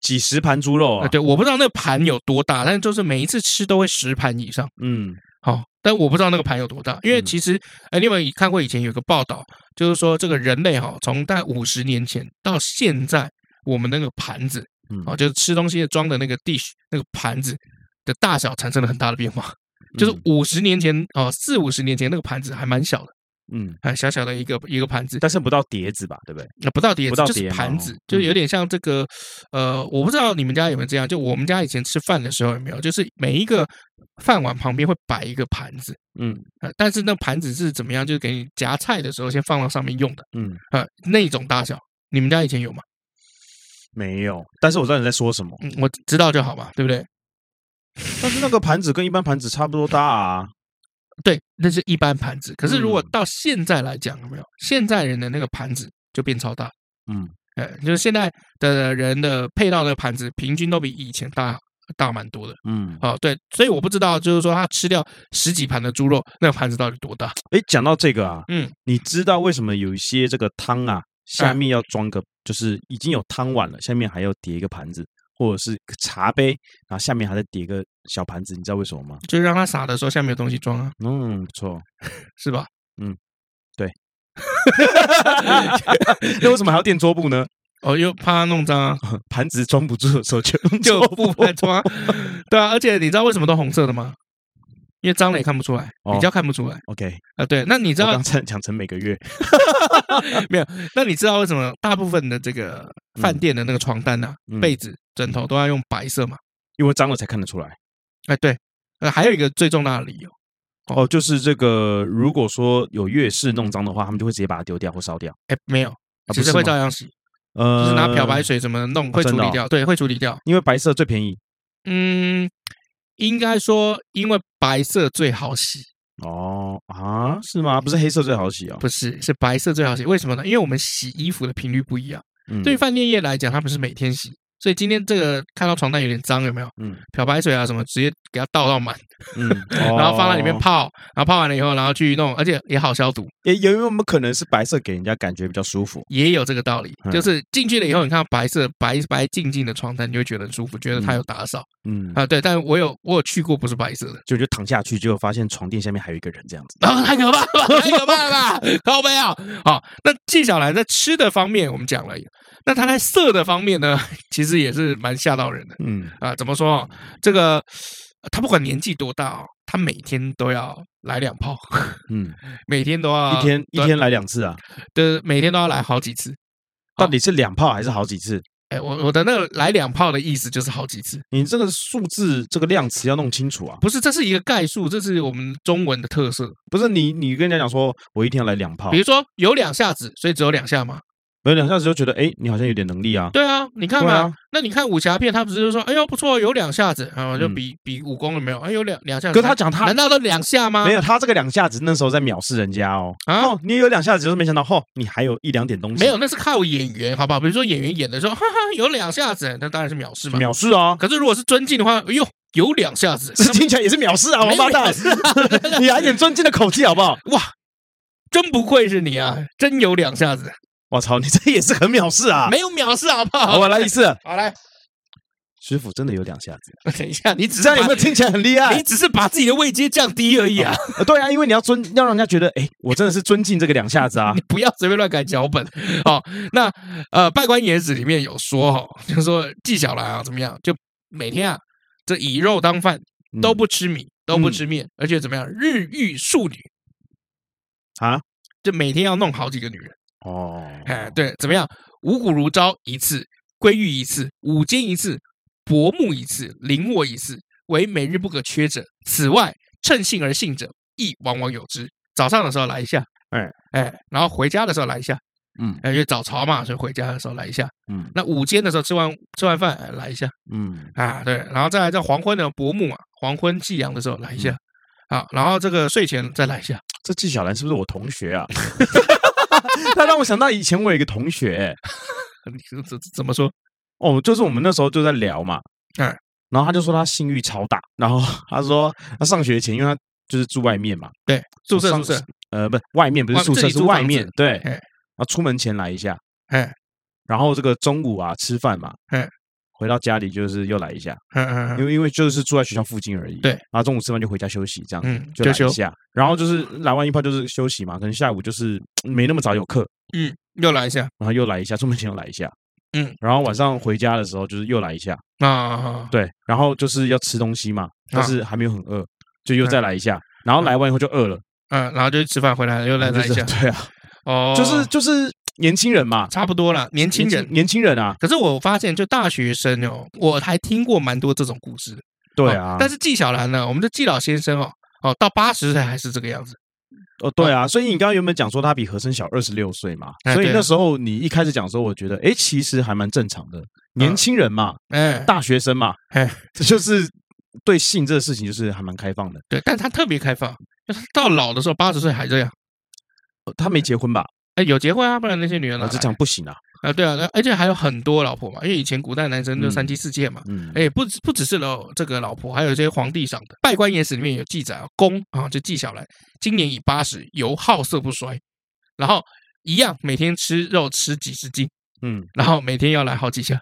几十盘猪肉啊，对，我不知道那个盘有多大，但是就是每一次吃都会十盘以上，嗯，好，但我不知道那个盘有多大，因为其实，哎，你有没有看过以前有个报道，就是说这个人类哈，从大概五十年前到现在，我们那个盘子，哦，就是吃东西装的那个 dish 那个盘子的大小产生了很大的变化。就是五十年前哦，四五十年前那个盘子还蛮小的，嗯，还小小的一个一个盘子，但是不到碟子吧，对不对？那不到碟子，就是盘子，就有点像这个，呃，我不知道你们家有没有这样，就我们家以前吃饭的时候有没有，就是每一个饭碗旁边会摆一个盘子，嗯，但是那盘子是怎么样？就是给你夹菜的时候先放到上面用的，嗯，啊，那种大小，你们家以前有吗？没有，但是我知道你在说什么，嗯，我知道就好嘛，对不对？但是那个盘子跟一般盘子差不多大啊，对，那是一般盘子。可是如果到现在来讲，有没有现在人的那个盘子就变超大？嗯，哎，就是现在的人的配套的盘子，平均都比以前大大蛮多的。嗯，哦，对，所以我不知道，就是说他吃掉十几盘的猪肉，那个盘子到底多大？哎，讲到这个啊，嗯，你知道为什么有一些这个汤啊，下面要装个，就是已经有汤碗了，下面还要叠一个盘子？或者是茶杯，然后下面还在叠个小盘子，你知道为什么吗？就是让它洒的时候下面有东西装啊。嗯，不错，是吧？嗯，对。那为什么还要垫桌布呢？哦，又怕它弄脏啊。盘子装不住的时候就就布来装。对啊，而且你知道为什么都红色的吗？因为脏了也看不出来，比较看不出来。OK 啊，对，那你知道刚才讲成每个月没有？那你知道为什么大部分的这个饭店的那个床单啊、被子、枕头都要用白色嘛？因为脏了才看得出来。哎，对，呃，还有一个最重大的理由哦，就是这个，如果说有月事弄脏的话，他们就会直接把它丢掉或烧掉。哎，没有，其实会照样洗，呃，就是拿漂白水什么弄会处理掉，对，会处理掉，因为白色最便宜。嗯。应该说，因为白色最好洗哦啊，是吗？不是黑色最好洗哦，不是，是白色最好洗。为什么呢？因为我们洗衣服的频率不一样。嗯，对于饭店业来讲，它不是每天洗。所以今天这个看到床单有点脏，有没有？嗯，漂白水啊什么，直接给它倒到满，嗯，然后放在里面泡，然后泡完了以后，然后去弄，而且也好消毒。也有没有可能是白色给人家感觉比较舒服？也有这个道理，就是进去了以后，你看白色白白净净的床单，你就会觉得很舒服，觉得它有打扫。嗯啊，对，但我有我有去过，不是白色的，就就躺下去，结果发现床垫下面还有一个人这样子，啊，太可怕了，太可怕了吧？靠北啊！好，那纪晓岚在吃的方面，我们讲了。那他在色的方面呢，其实也是蛮吓到人的。嗯啊，怎么说？这个他不管年纪多大哦，他每天都要来两炮。嗯，每天都要一天一天来两次啊？对，每天都要来好几次。到底是两炮还是好几次？哎，我我的那个来两炮的意思就是好几次。你这个数字这个量词要弄清楚啊！不是，这是一个概述，这是我们中文的特色。不是你，你跟人家讲说，我一天要来两炮。比如说有两下子，所以只有两下吗？没有两下子就觉得，哎，你好像有点能力啊。对啊，你看嘛，啊、那你看武侠片，他不是就说，哎呦不错，有两下子，然后就比、嗯、比武功了没有？哎，有两两下子。跟他讲他，难道都两下吗？没有，他这个两下子那时候在藐视人家哦。啊，哦、你有两下子，就是没想到，嚯、哦，你还有一两点东西。没有，那是靠演员，好不好？比如说演员演的时候，哈哈，有两下子，那当然是藐视嘛。藐视啊！可是如果是尊敬的话，哎呦，有两下子，这听起来也是藐视啊，王八蛋！你来点尊敬的口气好不好？哇，真不愧是你啊，真有两下子。我操，你这也是很藐视啊！没有藐视，好不好？我来一次，好来。师傅真的有两下子。等一下，你只是这样有没有听起来很厉害？你只是把自己的位阶降低而已啊！对啊，因为你要尊，要让人家觉得，哎，我真的是尊敬这个两下子啊！你不要随便乱改脚本。好，那呃，《拜官野史》里面有说哈，就是说纪晓岚啊，怎么样？就每天啊，这以肉当饭，都不吃米，都不吃面，而且怎么样？日遇数女啊，就每天要弄好几个女人。哦，哎，对，怎么样？五谷如朝一次，归玉一次，五间一次，薄木一次，凌卧一次，为每日不可缺者。此外，乘兴而兴者亦往往有之。早上的时候来一下，哎哎，然后回家的时候来一下，嗯，因为早朝嘛，所以回家的时候来一下，嗯，那午间的时候吃完吃完饭来一下，嗯啊，对，然后再来在黄昏的薄暮啊，黄昏夕阳的时候来一下，啊，然后这个睡前再来一下。这纪晓岚是不是我同学啊？他让我想到以前我有一个同学、欸，怎怎怎么说？哦，就是我们那时候就在聊嘛，嗯，然后他就说他性欲超大，然后 他说他上学前，因为他就是住外面嘛，对，宿舍宿舍，呃，不是外面，不是宿舍，是外面，对，然后出门前来一下，哎，然后这个中午啊吃饭嘛，嗯。回到家里就是又来一下，嗯嗯嗯，因为因为就是住在学校附近而已，对，然后中午吃饭就回家休息，这样，嗯，就来一下，然后就是来完一炮就是休息嘛，可能下午就是 没那么早有课，嗯，又来一下，然后又来一下，出门前又来一下，嗯，然后晚上回家的时候就是又来一下，啊，对，然后就是要吃东西嘛，但是还没有很饿，就又再来一下，然后来完以后就饿了，嗯，然后就吃饭回来又来来一下，对啊，哦，就是就是。年轻人嘛，差不多了。年轻人，年轻人啊。可是我发现，就大学生哦，我还听过蛮多这种故事。对啊。但是纪晓岚呢，我们的纪老先生哦，哦，到八十岁还是这个样子。哦，对啊。所以你刚刚原本讲说他比和珅小二十六岁嘛，所以那时候你一开始讲说，我觉得哎，其实还蛮正常的。年轻人嘛，哎，大学生嘛，哎，这 就是对性这个事情就是还蛮开放的。对，但他特别开放，就是到老的时候八十岁还这样。他没结婚吧？哎，有结婚啊，不然那些女人老是这样不行啊！啊，对啊，而且还有很多老婆嘛，因为以前古代男生就三妻四妾嘛。嗯，哎，不不只是老这个老婆，还有一些皇帝赏的。《拜官野史》里面有记载啊，公啊，就纪晓岚今年已八十，犹好色不衰，然后一样每天吃肉吃几十斤，嗯，然后每天要来好几下。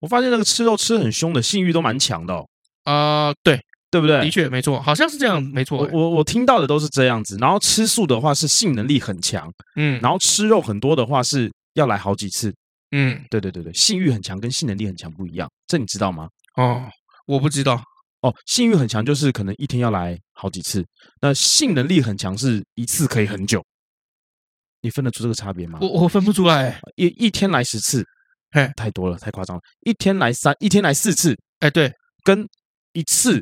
我发现那个吃肉吃很凶的，性欲都蛮强的哦。啊，对。对不对？的确没错，好像是这样，没错。我我我听到的都是这样子。然后吃素的话是性能力很强，嗯。然后吃肉很多的话是要来好几次，嗯。对对对对，性欲很强跟性能力很强不一样，这你知道吗？哦，我不知道。哦，性欲很强就是可能一天要来好几次，那性能力很强是一次可以很久。你分得出这个差别吗？我我分不出来。一一天来十次，嘿，太多了，太夸张了。一天来三，一天来四次，哎，对，跟一次。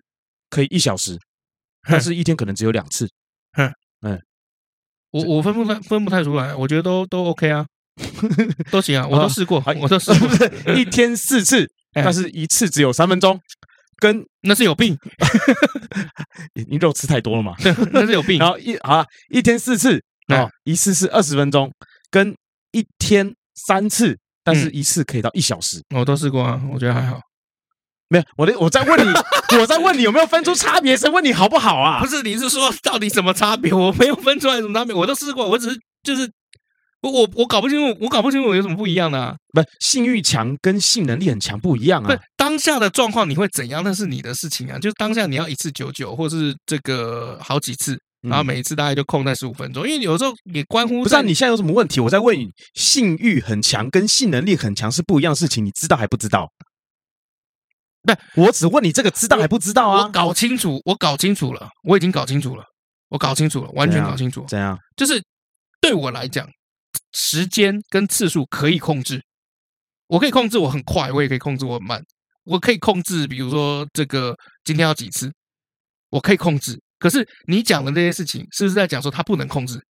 可以一小时，但是一天可能只有两次。嗯嗯，我我分不分分不太出来，我觉得都都 OK 啊，都行啊，我都试过，我都试过。一天四次，但是一次只有三分钟，跟那是有病。你肉吃太多了嘛？那是有病。然后一啊，一天四次啊，一次是二十分钟，跟一天三次，但是一次可以到一小时。我都试过啊，我觉得还好。没有，我的我在问你，我在问你有没有分出差别？是问你好不好啊？不是，你是说到底什么差别？我没有分出来什么差别，我都试过，我只是就是我我我搞不清楚，我搞不清楚有什么不一样的啊？不，性欲强跟性能力很强不一样啊。不，当下的状况你会怎样？那是你的事情啊。就是当下你要一次九九，或是这个好几次，然后每一次大概就控在十五分钟，因为有时候也关乎。不知道，你现在有什么问题？我在问你，性欲很强跟性能力很强是不一样的事情，你知道还不知道？不，我只问你这个知道还不知道啊？我搞清楚，我搞清楚了，我已经搞清楚了，我搞清楚了，完全搞清楚。怎样？就是对我来讲，时间跟次数可以控制。我可以控制我很快，我也可以控制我很慢。我可以控制，比如说这个今天要几次，我可以控制。可是你讲的这些事情，是不是在讲说他不能控制？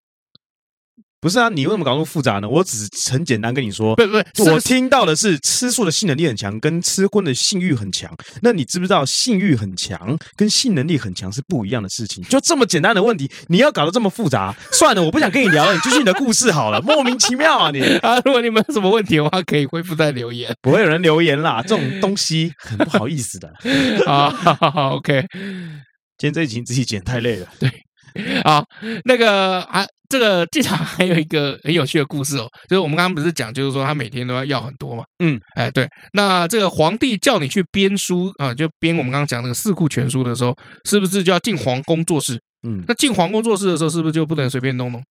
不是啊，你为什么搞那么复杂呢？我只是很简单跟你说，不不，我听到的是吃素的性能力很强，跟吃荤的性欲很强。那你知不知道性欲很强跟性能力很强是不一样的事情？就这么简单的问题，你要搞得这么复杂？算了，我不想跟你聊了，你继续你的故事好了。莫名其妙啊你啊！如果你们有什么问题的话，可以恢复再留言。不会有人留言啦，这种东西很不好意思的 啊。好好好，OK，今天这一集自己剪太累了。对。好，那个啊，这个机场还有一个很有趣的故事哦，就是我们刚刚不是讲，就是说他每天都要要很多嘛，嗯，哎，对，那这个皇帝叫你去编书啊，就编我们刚刚讲那个四库全书的时候，是不是就要进皇宫做事？嗯，那进皇宫做事的时候，是不是就不能随便弄弄？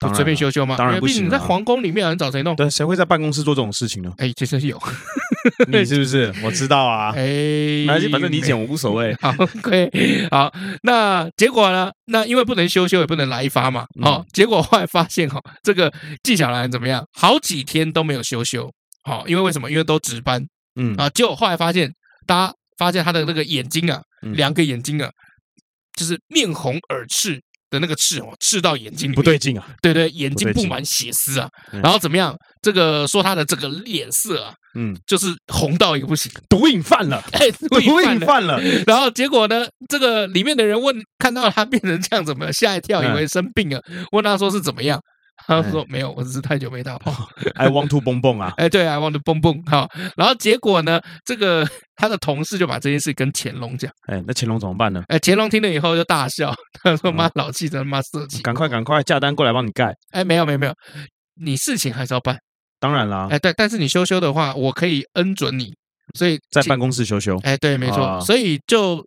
啊，随便修修吗？当然不行。你在皇宫里面，人找谁弄？对，谁会在办公室做这种事情呢？哎，其实有，你是不是？我知道啊。哎，反正你剪我无所谓。好，可以。好，那结果呢？那因为不能修修，也不能来一发嘛。好，结果后来发现哈，这个纪晓岚怎么样？好几天都没有修修。好，因为为什么？因为都值班。嗯啊，结果后来发现，大家发现他的那个眼睛啊，两个眼睛啊，就是面红耳赤。的那个赤哦，赤到眼睛不对劲啊！对对，眼睛布满血丝啊！然后怎么样？这个说他的这个脸色啊，嗯，就是红到一个不行，毒瘾犯了，哎，毒瘾犯了。然后结果呢？这个里面的人问，看到他变成这样，怎么吓一跳，以为生病了，问他说是怎么样？他说没有，我只是太久没打炮。I want to 蹦蹦啊！哎，对，I want to 蹦蹦。好，然后结果呢？这个他的同事就把这件事跟乾隆讲。哎，那乾隆怎么办呢？哎，乾隆听了以后就大笑，他说：“妈，老气，真妈色气！赶快，赶快，下单过来帮你盖。”哎，没有，没有，没有，你事情还是要办。当然啦。哎，对，但是你修修的话，我可以恩准你。所以在办公室修修。哎，对，没错。所以就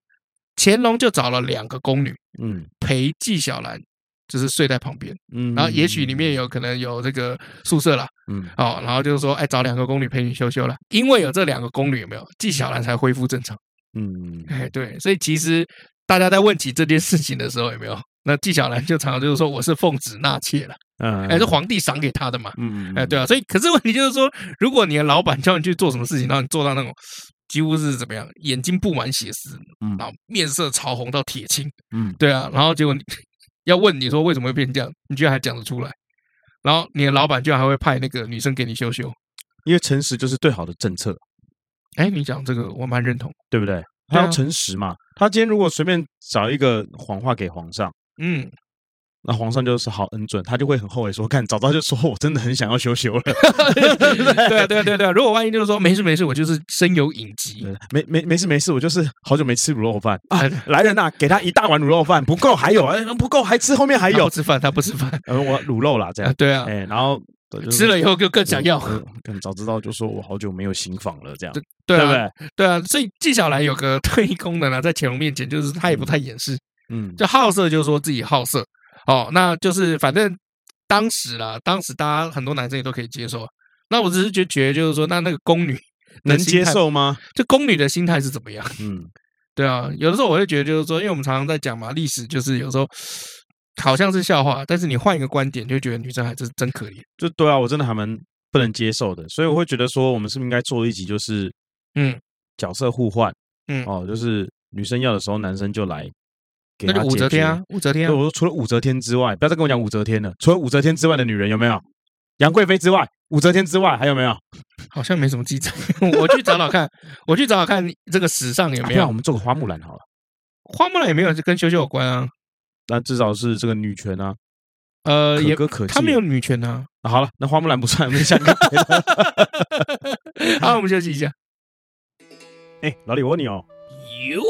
乾隆就找了两个宫女，嗯，陪纪晓岚。就是睡在旁边，嗯，然后也许里面有可能有这个宿舍啦，嗯，哦，然后就是说，哎，找两个宫女陪你修修了，因为有这两个宫女，有没有纪晓岚才恢复正常，嗯，哎，对，所以其实大家在问起这件事情的时候，有没有？那纪晓岚就常常就是说，我是奉旨纳妾了，嗯，哎，是皇帝赏给他的嘛，嗯，哎，对啊，所以可是问题就是说，如果你的老板叫你去做什么事情，然后你做到那种几乎是怎么样，眼睛布满血丝，嗯，然后面色潮红到铁青，嗯，对啊，然后结果你。要问你说为什么会变这样，你居然还讲得出来，然后你的老板居然还会派那个女生给你修修，因为诚实就是最好的政策。哎，你讲这个我蛮认同，对不对？他要诚实嘛。他今天如果随便找一个谎话给皇上，嗯。那皇上就是好恩准，他就会很后悔说：“看早知道就说我真的很想要修修了。”对啊，对啊，对啊，对啊！如果万一就是说没事没事，我就是身有隐疾，没没没事没事，我就是好久没吃卤肉饭啊！来人呐，给他一大碗卤肉饭，不够还有，哎，不够还吃后面还有。不吃饭，他不吃饭，呃，我卤肉啦，这样对啊，哎，然后吃了以后就更想要。早知道就说我好久没有行房了，这样对不对？对啊，所以纪晓岚有个特异 功能啊，在乾隆面前就是他也不太掩饰，嗯，就好色，就是说自己好色。哦，那就是反正当时啦，当时大家很多男生也都可以接受。那我只是觉觉得，就是说，那那个宫女 能接受吗？就宫女的心态是怎么样？嗯，对啊，有的时候我会觉得，就是说，因为我们常常在讲嘛，历史就是有时候好像是笑话，但是你换一个观点，就觉得女生还是真可怜。就对啊，我真的还蛮不能接受的。所以我会觉得说，我们是不是应该做一集，就是嗯，角色互换，嗯，哦，就是女生要的时候，男生就来。那就武则天啊，武则天。我说除了武则天之外，不要再跟我讲武则天了。除了武则天之外的女人有没有？杨贵妃之外，武则天之外还有没有？好像没什么记载。我去找找看，我去找找看这个史上有没有。那我们做个花木兰好了。花木兰也没有跟修修有关啊。那至少是这个女权啊。呃，可歌可泣。她没有女权啊。好了，那花木兰不算，我们下个。好，我们休息一下。哎，老李，我问你哦。有。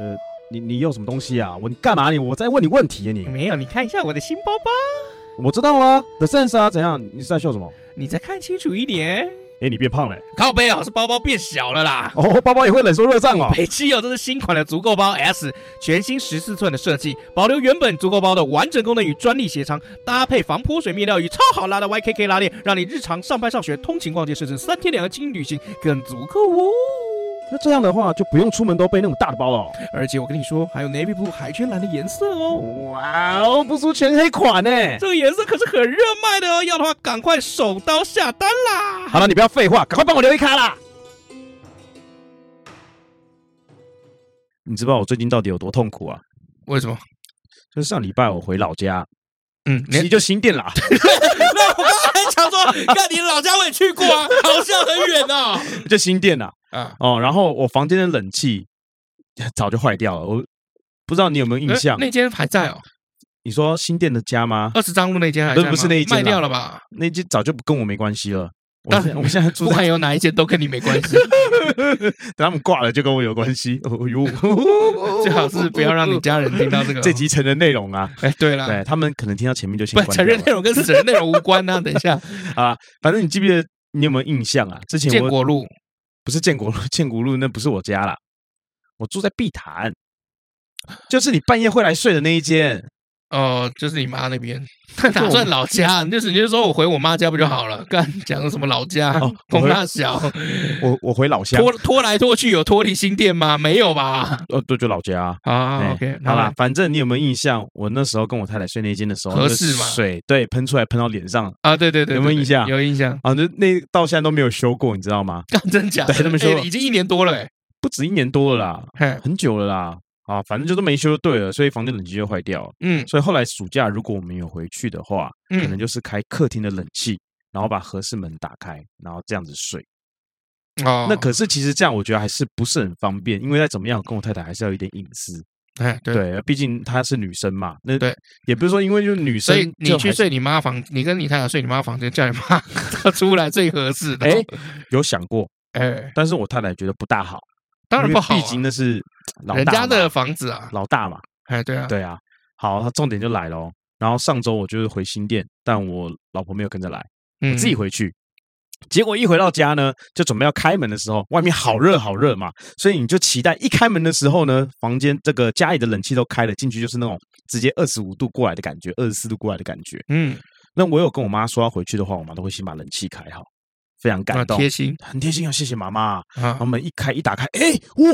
呃，你你有什么东西啊？我你干嘛你？我在问你问题啊！你没有？你看一下我的新包包。我知道啊，The Sense 啊，怎样？你是在秀什么？你再看清楚一点。哎，你变胖了。靠背啊，是包包变小了啦。哦，包包也会冷缩热胀哦。北七哦，这是新款的足够包 S，全新十四寸的设计，保留原本足够包的完整功能与专利鞋长，搭配防泼水面料与超好拉的 YKK 拉链，让你日常上班、上学、通勤、逛街，甚至三天两个轻旅行更足够哦。那这样的话就不用出门都背那种大的包了、哦。而且我跟你说，还有 navy blue 海军蓝的颜色哦。哇哦，不输全黑款呢！这个颜色可是很热卖的哦，要的话赶快手刀下单啦！好了，你不要废话，赶快帮我留一卡啦！你知不知道我最近到底有多痛苦啊？为什么？就是上礼拜我回老家，嗯，其实就新店啦。那我刚刚还想说，那你老家我也去过啊，好像很远啊。就新店啦，啊哦，然后我房间的冷气早就坏掉了，我不知道你有没有印象？那间还在哦。你说新店的家吗？二十张路那间还在？不是那一间，卖掉了吧？那间早就跟我没关系了。但是我们现在住，不管有哪一间都跟你没关系。等他们挂了就跟我有关系。哦呦，最好是不要让你家人听到这个这集成人内容啊！哎，对了，对他们可能听到前面就先关。成人内容跟死人内容无关啊！等一下啊，反正你记不记得你有没有印象啊？之前建国路不是建国路，建国路那不是我家啦，我住在碧潭，就是你半夜会来睡的那一间。哦，就是你妈那边，哪算老家？就是你就说我回我妈家不就好了？干讲什么老家？公大小，我我回老乡，拖拖来拖去有拖离新店吗？没有吧？哦，对，就老家啊。OK，好啦，反正你有没有印象？我那时候跟我太太睡那间的时候，合适吗？水对喷出来喷到脸上啊？对对对，有没有印象？有印象啊？那那到现在都没有修过，你知道吗？真假？对，他们说已经一年多了，不止一年多了啦，很久了啦。啊，反正就都没修就对了，所以房间冷气就坏掉了。嗯，所以后来暑假如果我们有回去的话，嗯，可能就是开客厅的冷气，然后把合适门打开，然后这样子睡。哦，那可是其实这样我觉得还是不是很方便，因为再怎么样跟我太太还是要有一点隐私。哎，对，毕竟她是女生嘛。那对，也不是说因为就是女生，所以你去睡你妈房，你跟你太太睡你妈房间，叫你妈 出来最合适的。哎，有想过，哎，但是我太太觉得不大好。当然不好，毕竟那是老大人家的房子啊，老大嘛。哎，对啊，对啊。好，他重点就来了哦。然后上周我就是回新店，但我老婆没有跟着来，我自己回去。结果一回到家呢，就准备要开门的时候，外面好热好热嘛，所以你就期待一开门的时候呢，房间这个家里的冷气都开了，进去就是那种直接二十五度过来的感觉，二十四度过来的感觉。嗯，那我有跟我妈说要回去的话，我妈都会先把冷气开好。非常感动，贴心，很贴心啊！谢谢妈妈。然后门一开一打开，哎，哇，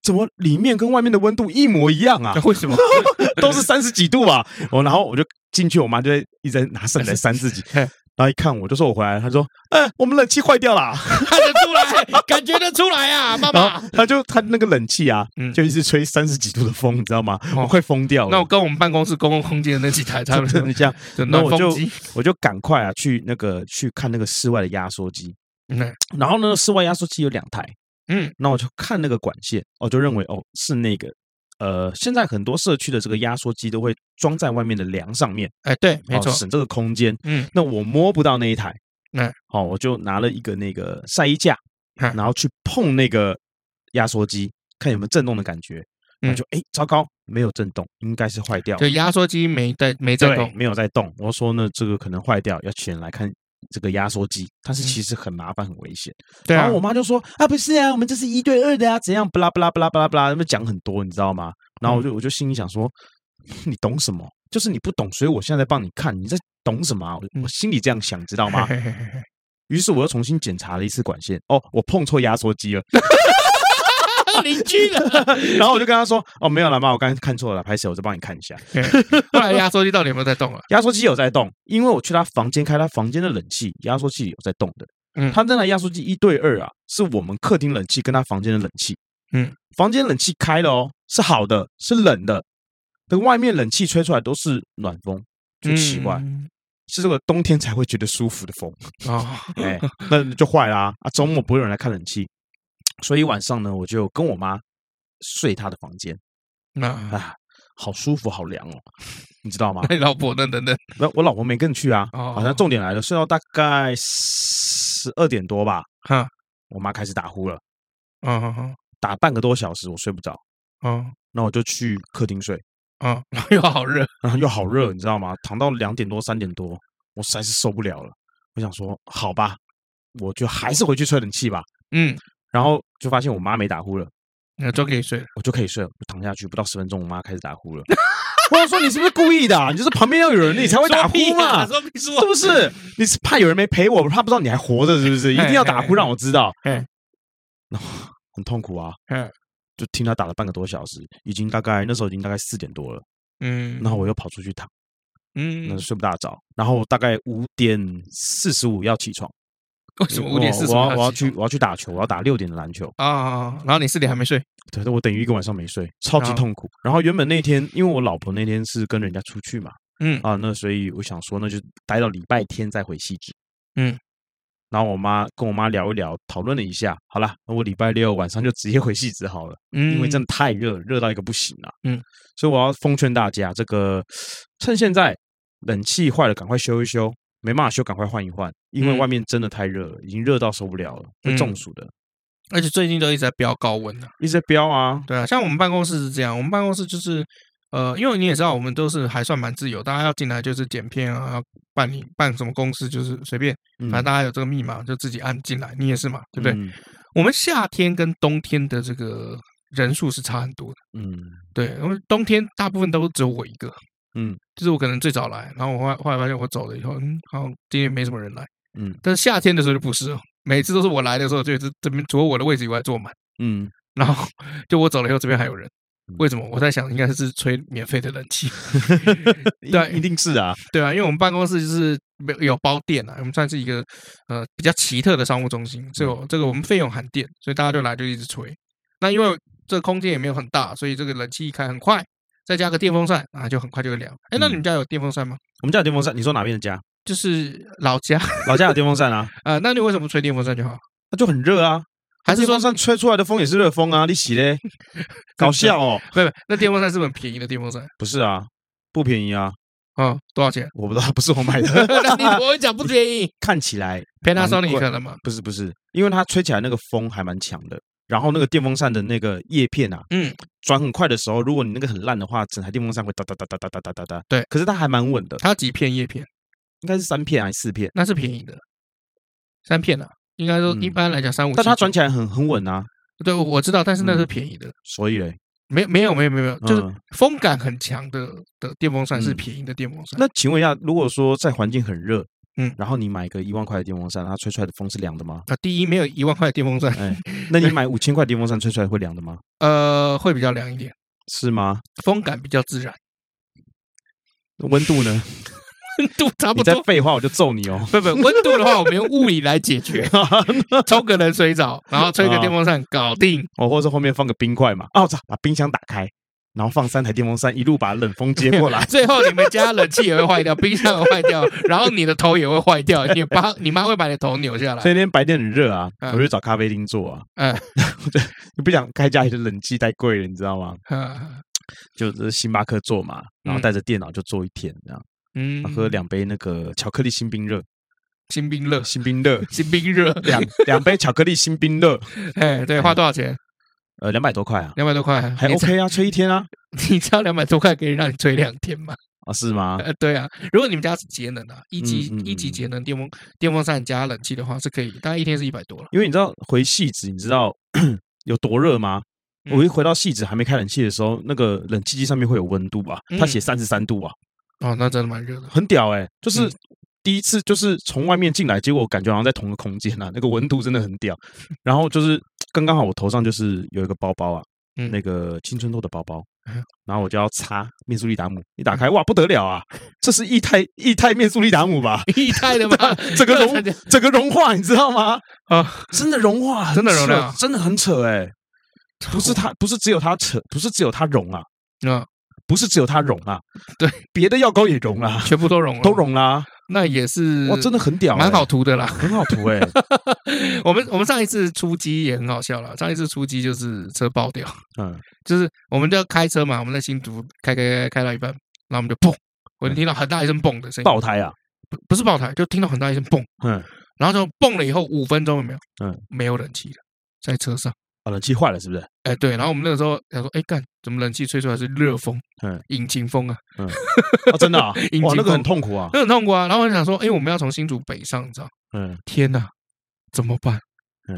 怎么里面跟外面的温度一模一样啊？为什么？都是三十几度吧？我然后我就进去，我妈就在一直在拿扇子扇自己。然后一看我就说我回来了，他说，哎，我们冷气坏掉了，看得出来，感觉得出来啊，妈妈。他就他那个冷气啊，就一直吹三十几度的风，你知道吗？我快疯掉了。那我跟我们办公室公共空间的那几台差不多，你这样，那我就我就赶快啊去那个去看那个室外的压缩机。嗯，然后呢，室外压缩机有两台，嗯，那我就看那个管线，我就认为哦是那个，呃，现在很多社区的这个压缩机都会装在外面的梁上面，哎，对，没错，省这个空间，嗯，那我摸不到那一台，嗯，好，我就拿了一个那个晒衣架，然后去碰那个压缩机，看有没有震动的感觉，那就哎，糟糕，没有震动，应该是坏掉，对，压缩机没在没。在动，没有在动，我说呢，这个可能坏掉，要请人来看。这个压缩机，但是其实很麻烦，很危险。对啊，然后我妈就说：“啊，不是啊，我们这是一对二的啊，怎样？不啦不啦不啦不啦不啦，他们讲很多，你知道吗？”然后我就我就心里想说：“你懂什么？就是你不懂，所以我现在在帮你看，你在懂什么啊？我我心里这样想，知道吗？”于是我又重新检查了一次管线，哦，我碰错压缩机了。邻居的，然后我就跟他说：“哦，没有了妈，我刚才看错了，拍谢，我再帮你看一下。”后来压缩机到底有没有在动啊？压缩机有在动，因为我去他房间开他房间的冷气，压缩机有在动的。嗯，他那台压缩机一对二啊，是我们客厅冷气跟他房间的冷气。嗯，房间冷气开了哦，是好的，是冷的，等外面冷气吹出来都是暖风，就奇怪，嗯、是这个冬天才会觉得舒服的风啊。哎，那就坏啦啊！周末不会有人来看冷气。所以晚上呢，我就跟我妈睡她的房间。那啊，好舒服，好凉哦，你知道吗？你老婆呢？等等，那我老婆没跟去啊。好像重点来了，睡到大概十二点多吧。哈，我妈开始打呼了。嗯哼哼，打半个多小时，我睡不着。嗯，那我就去客厅睡。嗯，又好热，然后又好热，你知道吗？躺到两点多、三点多，我实在是受不了了。我想说，好吧，我就还是回去吹冷气吧。嗯。然后就发现我妈没打呼了，那就可以睡了，我就可以睡了。我躺下去不到十分钟，我妈开始打呼了。我说你是不是故意的？你就是旁边要有人，你才会打呼嘛？是不是？你是怕有人没陪我，怕不知道你还活着，是不是？一定要打呼让我知道。很痛苦啊。嗯，就听他打了半个多小时，已经大概那时候已经大概四点多了。嗯，然后我又跑出去躺，嗯，那睡不大着。然后大概五点四十五要起床。为什么五点四十？我要我要去我要去打球，我要打六点的篮球啊。然后你四点还没睡？对，我等于一个晚上没睡，超级痛苦。然后原本那天，因为我老婆那天是跟人家出去嘛，嗯啊，那所以我想说，那就待到礼拜天再回汐止。嗯，然后我妈跟我妈聊一聊，讨论了一下，好了，那我礼拜六晚上就直接回汐止好了。嗯，因为真的太热，热到一个不行了。嗯，所以我要奉劝大家，这个趁现在冷气坏了，赶快修一修。没办法修，赶快换一换，因为外面真的太热了，已经热到受不了了，会中暑的。而且最近都一直在飙高温呢，一直在飙啊。对啊，像我们办公室是这样，我们办公室就是呃，因为你也知道，我们都是还算蛮自由，大家要进来就是剪片啊，要办理办什么公司就是随便，反正大家有这个密码就自己按进来。你也是嘛，对不对？我们夏天跟冬天的这个人数是差很多的。嗯，对，因为冬天大部分都只有我一个。嗯，就是我可能最早来，然后我后来后来发现我走了以后，嗯，好，今天没什么人来，嗯，但是夏天的时候就不是哦，每次都是我来的时候，就是这边除了我的位置以外坐满，嗯，然后就我走了以后，这边还有人，为什么？我在想，应该是吹免费的冷气，对，一定是啊，对啊，因为我们办公室就是有有包电啊，我们算是一个呃比较奇特的商务中心，这个这个我们费用含电，所以大家就来就一直吹。那因为这个空间也没有很大，所以这个冷气一开很快。再加个电风扇啊，就很快就会凉。哎，那你们家有电风扇吗？我们家有电风扇。你说哪边的家？就是老家，老家有电风扇啊。啊，那你为什么不吹电风扇就好？那就很热啊。还是说，扇吹出来的风也是热风啊？你洗嘞？搞笑哦。不不，那电风扇是不是很便宜的电风扇？不是啊，不便宜啊。啊，多少钱？我不知道，不是我买的。那你我会讲不便宜。看起来，Panasonic 可能吗？不是不是，因为它吹起来那个风还蛮强的。然后那个电风扇的那个叶片啊，嗯，转很快的时候，如果你那个很烂的话，整台电风扇会哒哒哒哒哒哒哒哒哒。对，可是它还蛮稳的。它几片叶片？应该是三片还是四片？那是便宜的，三片啊。应该说一般来讲三五。但它转起来很很稳啊。对，我知道，但是那是便宜的。所以嘞，没有没有没有没有，就是风感很强的的电风扇是便宜的电风扇。那请问一下，如果说在环境很热？嗯，然后你买个一万块的电风扇，它吹出来的风是凉的吗？啊，第一没有一万块的电风扇。哎，那你买五千块电风扇吹出来会凉的吗？呃，会比较凉一点。是吗？风感比较自然。温度呢？温度差不多。你再废话我就揍你哦！不不，温度的话我们用物理来解决，冲个冷水澡，然后吹个电风扇搞定。哦，或者后面放个冰块嘛。哦，操，把冰箱打开。然后放三台电风扇，一路把冷风接过来。最后你们家冷气也会坏掉，冰箱会坏掉，然后你的头也会坏掉。你爸、你妈会把你的头扭下来。所以那天白天很热啊，嗯、我去找咖啡厅坐啊。嗯，对，你不想开家里的冷气太贵了，你知道吗？嗯，就是星巴克坐嘛，然后带着电脑就坐一天这样。嗯，喝两杯那个巧克力新冰热，新冰热，新冰热，新冰热，两两杯巧克力新冰热。哎，对，花多少钱？呃，两百多块啊，两百多块还 OK 啊，吹一天啊。你知道两百多块可以让你吹两天吗？啊，是吗？呃，对啊。如果你们家是节能的，一级一级节能电风电风扇加冷气的话，是可以，大概一天是一百多了。因为你知道回戏子，你知道 有多热吗？我一回到戏子还没开冷气的时候，那个冷气机上面会有温度吧，它写三十三度啊。哦，那真的蛮热的，很屌哎！就是第一次，就是从外面进来，结果感觉好像在同个空间啊，那个温度真的很屌。然后就是刚刚好，我头上就是有一个包包啊。嗯，那个青春痘的包包，然后我就要擦面速利达姆，一打开哇，不得了啊！这是液态液态面速利达姆吧？液态的吗？整个融整个融化，你知道吗？啊，真的融化，真的融了，真的很扯哎！不是它，不是只有它扯，不是只有它融啊，啊，不是只有它融啊，对，别的药膏也融啊，全部都融了，都融了。那也是哇，真的很屌，蛮好涂的啦，很好涂哎。我们我们上一次出击也很好笑了，上一次出击就是车爆掉，嗯，就是我们就要开车嘛，我们在新竹开开开开到一半，然后我们就砰，我就听到很大一声嘣的声音，爆胎啊，不不是爆胎，就听到很大一声嘣，嗯，然后就嘣了以后五分钟有没有？嗯，没有冷气了，在车上。啊，冷气坏了是不是？哎，对，然后我们那个时候想说，哎，干，怎么冷气吹出来是热风？嗯，引擎风啊，嗯，真的啊，哇，那个很痛苦啊，那很痛苦啊。然后我想说，哎，我们要从新竹北上，你知道？嗯，天哪，怎么办？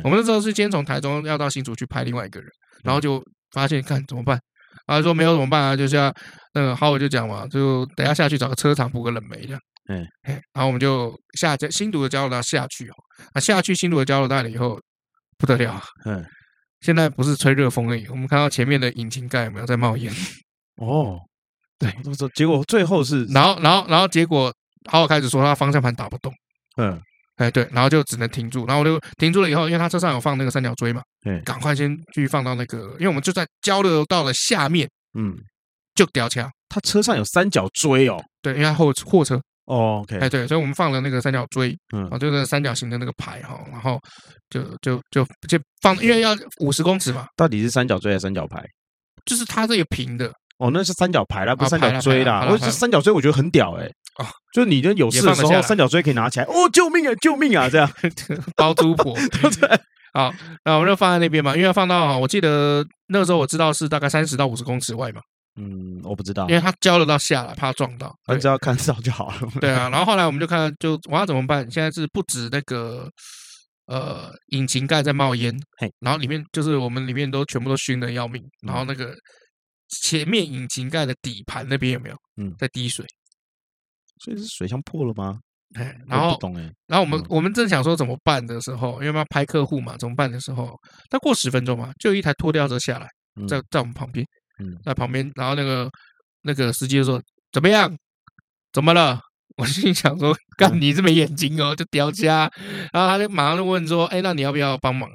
我们那时候是先从台中要到新竹去拍另外一个人，然后就发现，看怎么办？啊，说没有怎么办啊？就是要那个浩伟就讲嘛，就等下下去找个车厂补个冷媒这样。嗯，然后我们就下新竹的交流道下去哦，啊，下去新竹的交流道了以后不得了，嗯。现在不是吹热风而已，我们看到前面的引擎盖有没有在冒烟？哦，对，结果最后是，然后然后然后结果好好开始说他方向盘打不动，嗯，哎对，然后就只能停住，然后我就停住了以后，因为他车上有放那个三角锥嘛，对，赶快先去放到那个，因为我们就在交流道的下面，嗯，就掉枪，他车上有三角锥哦，对，因为他后货车。哦，OK，哎，对，所以我们放了那个三角锥，嗯，啊，就是三角形的那个牌哈，然后就就就就放，因为要五十公尺嘛。到底是三角锥还是三角牌？就是它这个平的。哦，那是三角牌啦，不是三角锥啦。我是三角锥我觉得很屌哎，啊，就是你有事的时候，三角锥可以拿起来，哦，救命啊，救命啊，这样 包租婆，对不对。好，那我们就放在那边嘛，因为要放到，我记得那个时候我知道是大概三十到五十公尺外嘛。嗯，我不知道，因为他交流到下来，怕撞到，他只要看到就好了。对啊，然后后来我们就看，就我要怎么办？现在是不止那个呃引擎盖在冒烟，嘿，然后里面就是我们里面都全部都熏的要命，然后那个前面引擎盖的底盘那边有没有？嗯，在滴水，所以是水箱破了吗？哎，然后不懂哎，然后我们我们正想说怎么办的时候，因为要拍客户嘛，怎么办的时候，他过十分钟嘛，就一台拖吊车下来，在在我们旁边。嗯，在旁边，然后那个那个司机就说：“怎么样？怎么了？” 我心里想说：“干你这没眼睛哦，就掉家。”然后他就马上就问说：“哎，那你要不要帮忙？”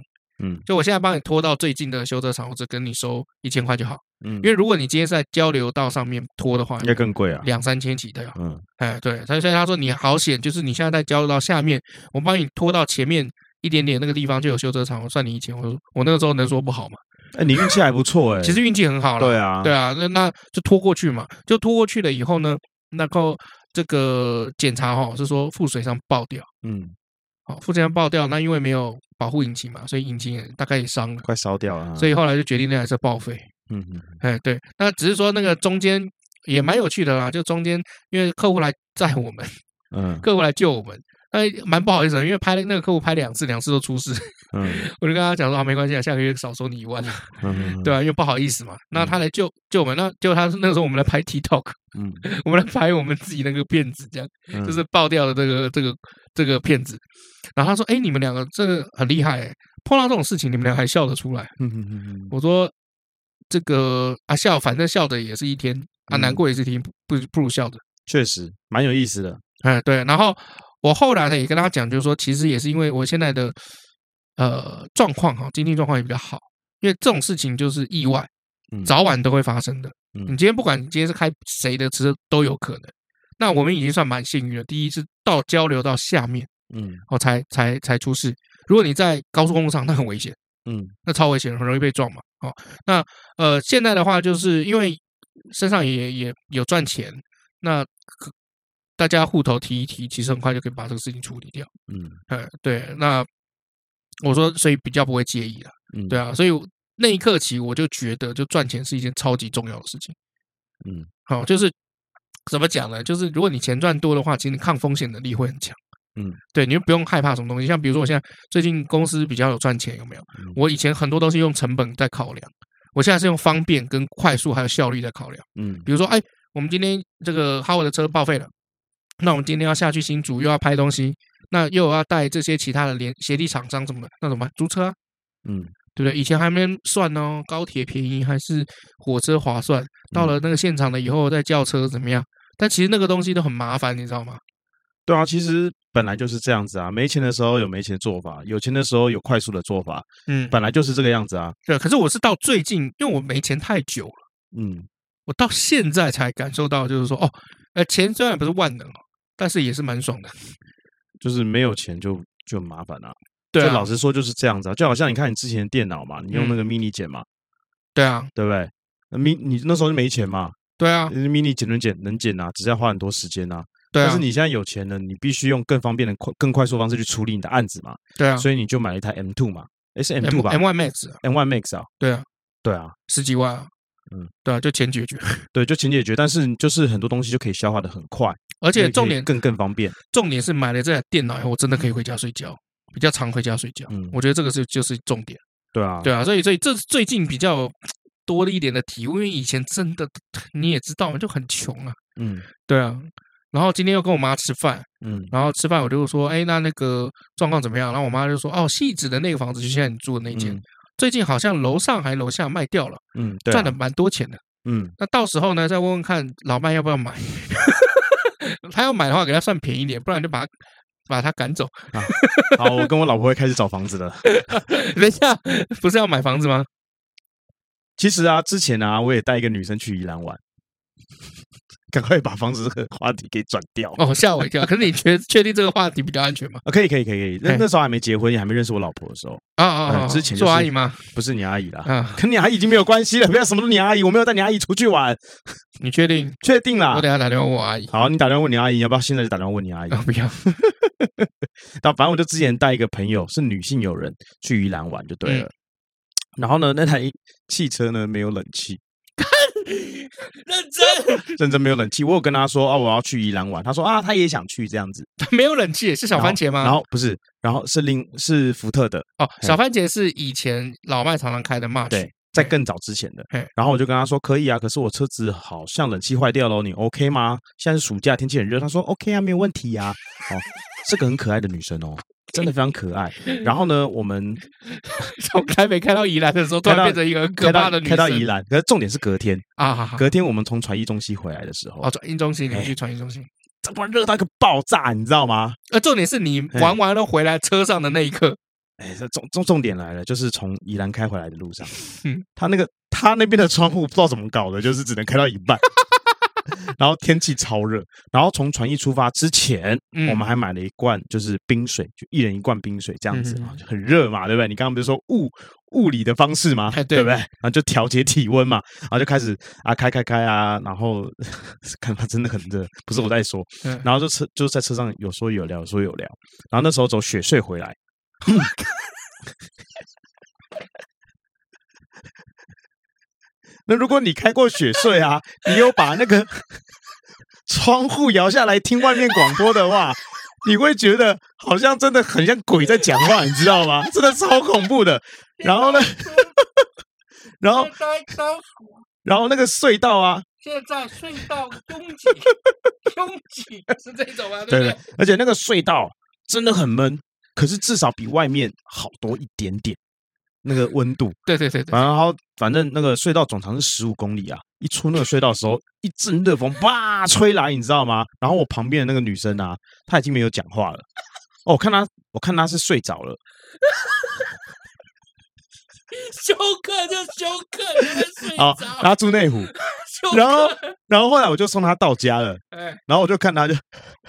嗯，就我现在帮你拖到最近的修车厂，我只跟你收一千块就好。嗯，因为如果你今天是在交流道上面拖的话，应该更贵啊，两三千起的呀。嗯，哎，对，所以他说你好险，就是你现在在交流道下面，我帮你拖到前面一点点那个地方就有修车厂，我算你一千。我说我那个时候能说不好吗？哎，你运气还不错哎，其实运气很好了。对啊，对啊，那那就拖过去嘛，就拖过去了以后呢，那个这个检查哈是说腹水上爆掉，嗯，好，腹水箱爆掉，那因为没有保护引擎嘛，所以引擎也大概也伤了，快烧掉了，所以后来就决定那台车报废。嗯嗯，哎对，那只是说那个中间也蛮有趣的啦，就中间因为客户来载我们，嗯，客户来救我们。哎，蛮不好意思的，因为拍那个客户拍两次，两次都出事。嗯，我就跟他讲说啊，没关系啊，下个月少收你一万了，嗯，对啊，因为不好意思嘛。那他来救救我们，那就他那个时候我们来拍 TikTok，嗯，我们来拍我们自己那个片子，这样就是爆掉的这个这个这个片子。然后他说：“哎，你们两个这个很厉害，哎，碰到这种事情你们俩还笑得出来。”嗯嗯嗯嗯，我说这个啊笑，反正笑的也是一天啊，难过也是一天，不不如笑的。确实蛮有意思的。哎，对，然后。我后来呢也跟他讲，就是说，其实也是因为我现在的呃状况哈，经济状况也比较好，因为这种事情就是意外，早晚都会发生的。你今天不管你今天是开谁的车都有可能。那我们已经算蛮幸运了。第一是到交流到下面，嗯，哦，才才才出事。如果你在高速公路上，那很危险，嗯，那超危险，很容易被撞嘛。哦，那呃现在的话，就是因为身上也也有赚钱，那。大家户头提一提，其实很快就可以把这个事情处理掉。嗯，哎，对，那我说，所以比较不会介意了。嗯，对啊，所以那一刻起，我就觉得，就赚钱是一件超级重要的事情。嗯，好，就是怎么讲呢？就是如果你钱赚多的话，其实你抗风险能力会很强。嗯，对，你就不用害怕什么东西。像比如说，我现在最近公司比较有赚钱，有没有？我以前很多都是用成本在考量，我现在是用方便跟快速还有效率在考量。嗯，比如说，哎，我们今天这个哈维的车报废了。那我们今天要下去新竹，又要拍东西，那又要带这些其他的联协力厂商什么的，那怎么办？租车啊，嗯，对不对？以前还没算哦，高铁便宜还是火车划算？到了那个现场了以后再叫车怎么样？但其实那个东西都很麻烦，你知道吗？对啊，其实本来就是这样子啊。没钱的时候有没钱的做法，有钱的时候有快速的做法，嗯，本来就是这个样子啊。对，可是我是到最近，因为我没钱太久了，嗯，我到现在才感受到，就是说，哦，呃，钱虽然不是万能。但是也是蛮爽的，就是没有钱就就很麻烦了。对，老实说就是这样子啊，就好像你看你之前的电脑嘛，你用那个 mini 剪嘛，对啊，对不对？那 mini 你那时候就没钱嘛，对啊，mini 剪能剪能剪啊，只是要花很多时间啊。对啊，但是你现在有钱了，你必须用更方便的快、更快速的方式去处理你的案子嘛。对啊，所以你就买了一台 M two 嘛，诶，是 M2 吧 M one Max M one Max 啊，对啊，对啊，十几万啊。嗯，对啊，就钱解决，对，就钱解决，但是就是很多东西就可以消化的很快，而且重点更更方便。重点是买了这台电脑以后，我真的可以回家睡觉，比较常回家睡觉。嗯，我觉得这个是就是重点。对啊，对啊，所以所以这是最近比较多的一点的体悟，因为以前真的你也知道，就很穷啊。嗯，对啊。然后今天又跟我妈吃饭，嗯，然后吃饭我就说，哎，那那个状况怎么样？然后我妈就说，哦，细子的那个房子就现在你住的那间。最近好像楼上还楼下卖掉了，嗯，赚了蛮多钱的。嗯，那到时候呢，再问问看老麦要不要买。他要买的话，给他算便宜一点，不然就把他把他赶走。啊。好，我跟我老婆会开始找房子了。等一下，不是要买房子吗？其实啊，之前啊，我也带一个女生去宜兰玩。赶快把房子这个话题给转掉哦，吓我一跳！可是你确确定这个话题比较安全吗？啊，可以可以可以可以。那那时候还没结婚，也还没认识我老婆的时候啊啊啊！之前做阿姨吗？不是你阿姨啦，啊，跟你阿姨已经没有关系了。不要什么都你阿姨，我没有带你阿姨出去玩。你确定？确定啦。我等下打电话问我阿姨。好，你打电话问你阿姨，要不要现在就打电话问你阿姨？不要。那反正我就之前带一个朋友，是女性友人去宜兰玩就对了。然后呢，那台汽车呢没有冷气。认真，认真没有冷气。我有跟他说啊，我要去宜兰玩。他说啊，他也想去这样子。没有冷气，是小番茄吗？然后，不是，然后是另是福特的哦。小番茄是以前老麦常常开的 March，对，在更早之前的。然后我就跟他说可以啊，可是我车子好像冷气坏掉了，你 OK 吗？现在是暑假，天气很热。他说 OK 啊，没有问题啊。哦，是个很可爱的女生哦。真的非常可爱。然后呢，我们 从台北开到宜兰的时候，突然变成一个很可怕的。开到宜兰，可是重点是隔天啊，隔天我们从传艺中心回来的时候，哦，传艺中心，你去传艺中心，这不热到一个爆炸，你知道吗？呃，重点是你玩完了回来车上的那一刻，哎，这重重重点来了，就是从宜兰开回来的路上，嗯，他那个他那边的窗户不知道怎么搞的，就是只能开到一半。然后天气超热，然后从船一出发之前，嗯、我们还买了一罐就是冰水，就一人一罐冰水这样子，嗯、就很热嘛，对不对？你刚刚不是说物物理的方式嘛？对，对不对？然后就调节体温嘛，然后就开始啊开开开啊，然后 看他真的很热，不是我在说，然后就车就是在车上有说有聊，有说有聊，然后那时候走雪隧回来。那如果你开过雪隧啊，你有把那个窗户摇下来听外面广播的话，你会觉得好像真的很像鬼在讲话，你知道吗？真的超恐怖的。然后呢，然后然后那个隧道啊，现在隧道拥挤，拥挤是这种吗？对不对？而且那个隧道真的很闷，可是至少比外面好多一点点。那个温度，对对对对，然后反正那个隧道总长是十五公里啊，一出那个隧道的时候，一阵热风叭吹来，你知道吗？然后我旁边的那个女生啊，她已经没有讲话了。哦，我看她，我看她是睡着了。休克就休克，好，然后住内湖，然后然后后来我就送她到家了，然后我就看她就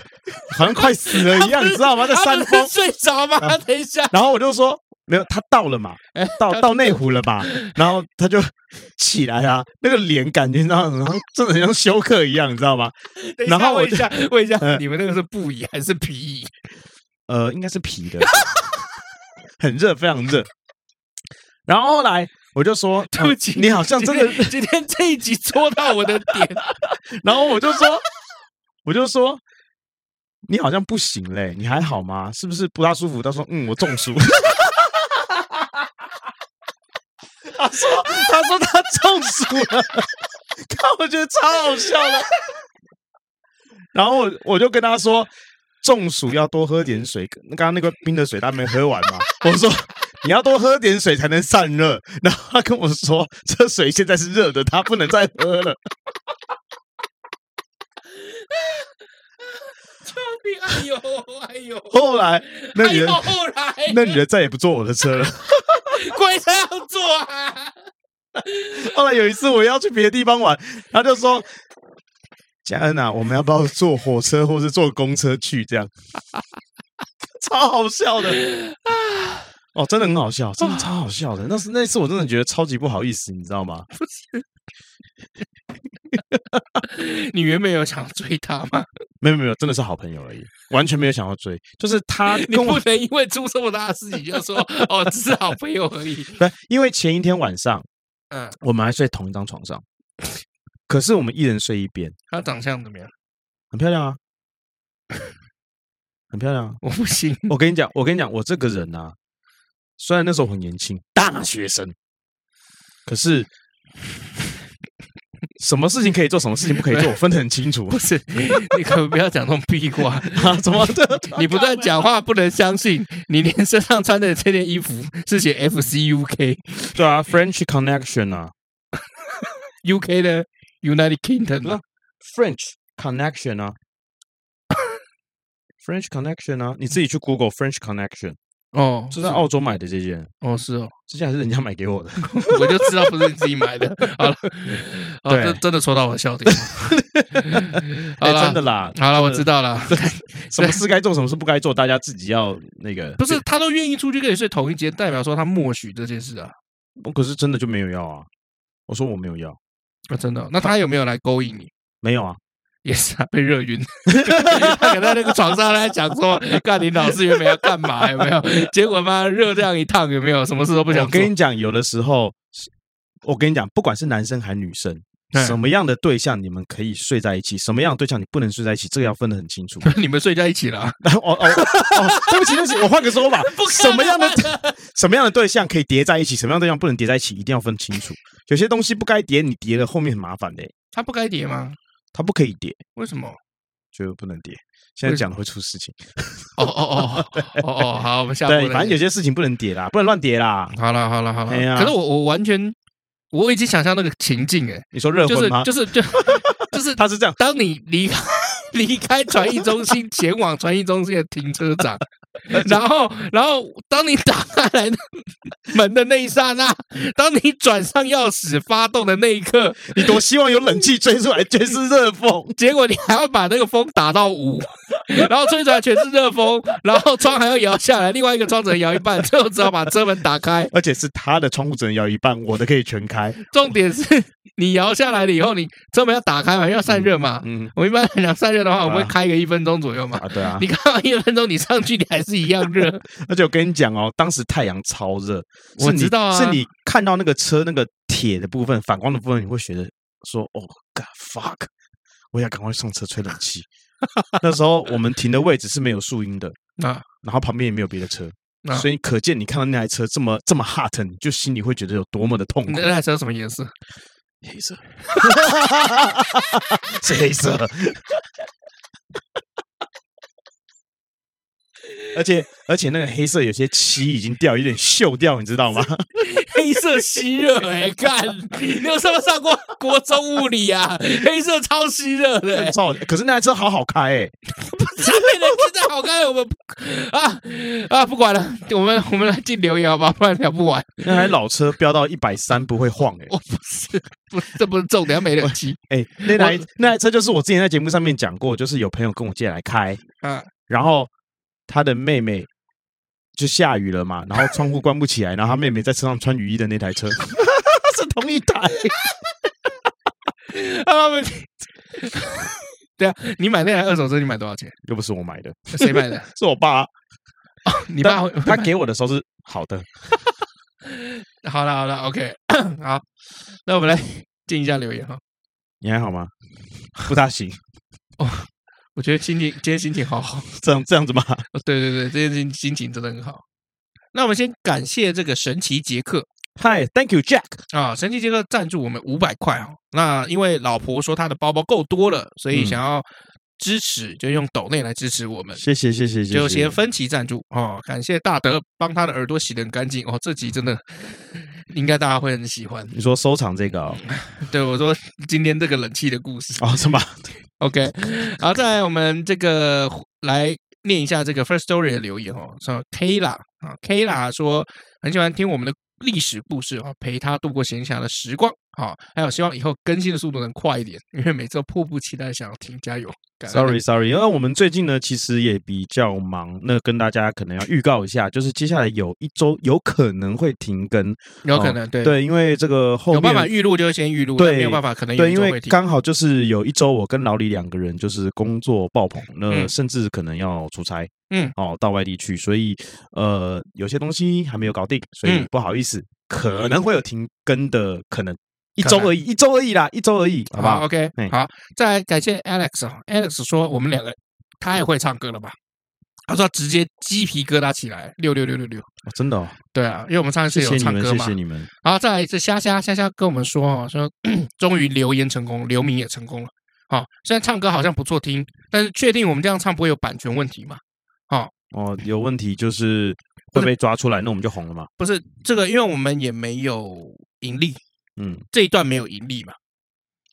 好像快死了一样，你知道吗？在山 峰睡着吗？等一下，然后我就说。没有，他到了嘛？到到内湖了吧？然后他就起来啊，那个脸感觉到然后真的很像休克一样，你知道吗？然后我问一下，问一下，你们那个是布椅还是皮椅？呃，应该是皮的，很热，非常热。然后后来我就说：“对不起，你好像真的今天这一集戳到我的点。”然后我就说：“我就说你好像不行嘞，你还好吗？是不是不大舒服？”他说：“嗯，我中暑。”他说：“他说他中暑了，看我觉得超好笑的。然后我我就跟他说，中暑要多喝点水。刚刚那个冰的水他没喝完嘛？我说你要多喝点水才能散热。然后他跟我说，这水现在是热的，他不能再喝了。救命！哎呦哎呦！后来那女的，后来那女的再也不坐我的车了。”鬼才要坐啊！后来有一次我要去别的地方玩，他就说：“佳恩啊，我们要不要坐火车或是坐公车去？”这样 超好笑的 哦，真的很好笑，真的超好笑的。那是那次我真的觉得超级不好意思，你知道吗？不是，你原本有想追他吗？没有没有，真的是好朋友而已，完全没有想要追。就是他，你不能因为出这么大的事情就说哦，只是好朋友而已。不，因为前一天晚上，嗯，我们还睡同一张床上，可是我们一人睡一边。他长相怎么样？很漂亮啊，很漂亮啊。我不行。我跟你讲，我跟你讲，我这个人啊，虽然那时候很年轻，大学生，可是。什么事情可以做，什么事情不可以做，我分得很清楚。不是，你可不要讲那种屁话啊！怎么的？你不断讲话，不能相信。你连身上穿的这件衣服是写 F C U K，对啊，French Connection 啊，UK 的 United Kingdom 啊，French Connection 啊，French Connection 啊，你自己去 Google French Connection。哦，是在澳洲买的这件哦，是哦，这件还是人家买给我的，我就知道不是你自己买的。好了，对，这真的戳到我的笑点。哎，真的啦。好了，我知道了。什么事该做，什么事不该做，大家自己要那个。不是他都愿意出去跟你睡同一间，代表说他默许这件事啊。我可是真的就没有要啊。我说我没有要啊，真的。那他有没有来勾引你？没有啊。也是啊，被热晕。他可能在那个床上在讲说：“干你老师原本要干嘛？有没有？结果嘛，热这样一烫，有没有？什么事都不想。”我跟你讲，有的时候，我跟你讲，不管是男生还是女生，什么样的对象你们可以睡在一起，什么样的对象你不能睡在一起，这个要分得很清楚。你们睡在一起了？哦哦哦，对不起对不起，我换个说法，什么样的什么样的对象可以叠在一起，什么样的对象不能叠在一起，一定要分清楚。有些东西不该叠，你叠了后面很麻烦的。他不该叠吗？它不可以跌，为什么？就不能跌。现在讲了会出事情。哦哦哦哦哦，好，我们下。对，反正有些事情不能跌啦，不能乱跌啦。好了好了好了。可是我我完全，我已经想象那个情境哎。你说热婚吗？就是 就是就就是他是这样。当你离开 离开传艺中心，前往传艺中心的停车场。然后，然后，当你打开来的门的那一刹那，当你转上钥匙发动的那一刻，你多希望有冷气吹出来全是热风，结果你还要把那个风打到五，然后吹出来全是热风，然后窗还要摇下来，另外一个窗只能摇一半，最后只好把车门打开，而且是他的窗户只能摇一半，我的可以全开。重点是你摇下来了以后，你车门要打开嘛，要散热嘛。嗯，我一般来讲散热的话，我会开个一分钟左右嘛。啊，对啊。你开完一分钟，你上去你还。是一样热，而且我跟你讲哦，当时太阳超热，我知道啊，是你看到那个车那个铁的部分、反光的部分，你会觉得说：“哦，God fuck，我要赶快上车吹冷气。” 那时候我们停的位置是没有树荫的，啊，然后旁边也没有别的车，所以可见你看到那台车这么这么 hot，你就心里会觉得有多么的痛苦。那台车什么颜色？黑色，是黑色。而且而且那个黑色有些漆已经掉，有点锈掉，你知道吗？黑色吸热哎，干！你有上没上过国中物理啊？黑色超吸热的，超！可是那台车好好开哎，上面的真的好开，我们啊啊不管了，我们我们来进留言好吧，不然聊不完。那台老车飙到一百三不会晃哎，我不是，不是，这不是重点，没冷气哎。那台那台车就是我之前在节目上面讲过，就是有朋友跟我借来开，嗯，然后。他的妹妹就下雨了嘛，然后窗户关不起来，然后他妹妹在车上穿雨衣的那台车 是同一台。他们 对啊，你买那台二手车，你买多少钱？又不是我买的，谁买的？是我爸。你爸他给我的时候是好的。好了好了，OK，好，那我们来进一下留言哈。你还好吗？不大行。哦。我觉得心情今天心情好好，这样这样子吗？对对对，今天心心情真的很好。那我们先感谢这个神奇杰克，Hi，Thank you Jack 啊，神奇杰克赞助我们五百块哦。那因为老婆说她的包包够多了，所以想要支持，就用抖内来支持我们。谢谢谢谢谢谢，就先分期赞助哦。感谢大德帮他的耳朵洗得很干净哦，这集真的应该大家会很喜欢。你说收藏这个哦？对，我说今天这个冷气的故事哦，是吗？OK，好，再来我们这个来念一下这个 First Story 的留言哦，说 Kayla 啊，Kayla 说很喜欢听我们的历史故事啊，陪他度过闲暇的时光啊，还有希望以后更新的速度能快一点，因为每次都迫不及待想要听，加油。Sorry，Sorry，因为我们最近呢，其实也比较忙。那跟大家可能要预告一下，就是接下来有一周有可能会停更，有可能对对，因为这个后面有办法预录就先预录，对，没有办法可能对，因为刚好就是有一周我跟老李两个人就是工作爆棚，那甚至可能要出差，嗯，哦，到外地去，所以呃，有些东西还没有搞定，所以不好意思，可能会有停更的可能。一周而已，一周而已啦，一周而已，好不好，好？OK，好，再来感谢 Alex 啊，Alex 说我们两个他也会唱歌了吧？他说直接鸡皮疙瘩起来，六六六六六，真的哦，对啊，因为我们上一次有唱歌嘛，谢谢你们。好，再来是虾虾虾虾跟我们说哦，说 终于留言成功，留名也成功了。好，虽然唱歌好像不错听，但是确定我们这样唱不会有版权问题吗？好，哦，有问题就是会被抓出来，那我们就红了吗？不是这个，因为我们也没有盈利，嗯，这一段没有盈利嘛。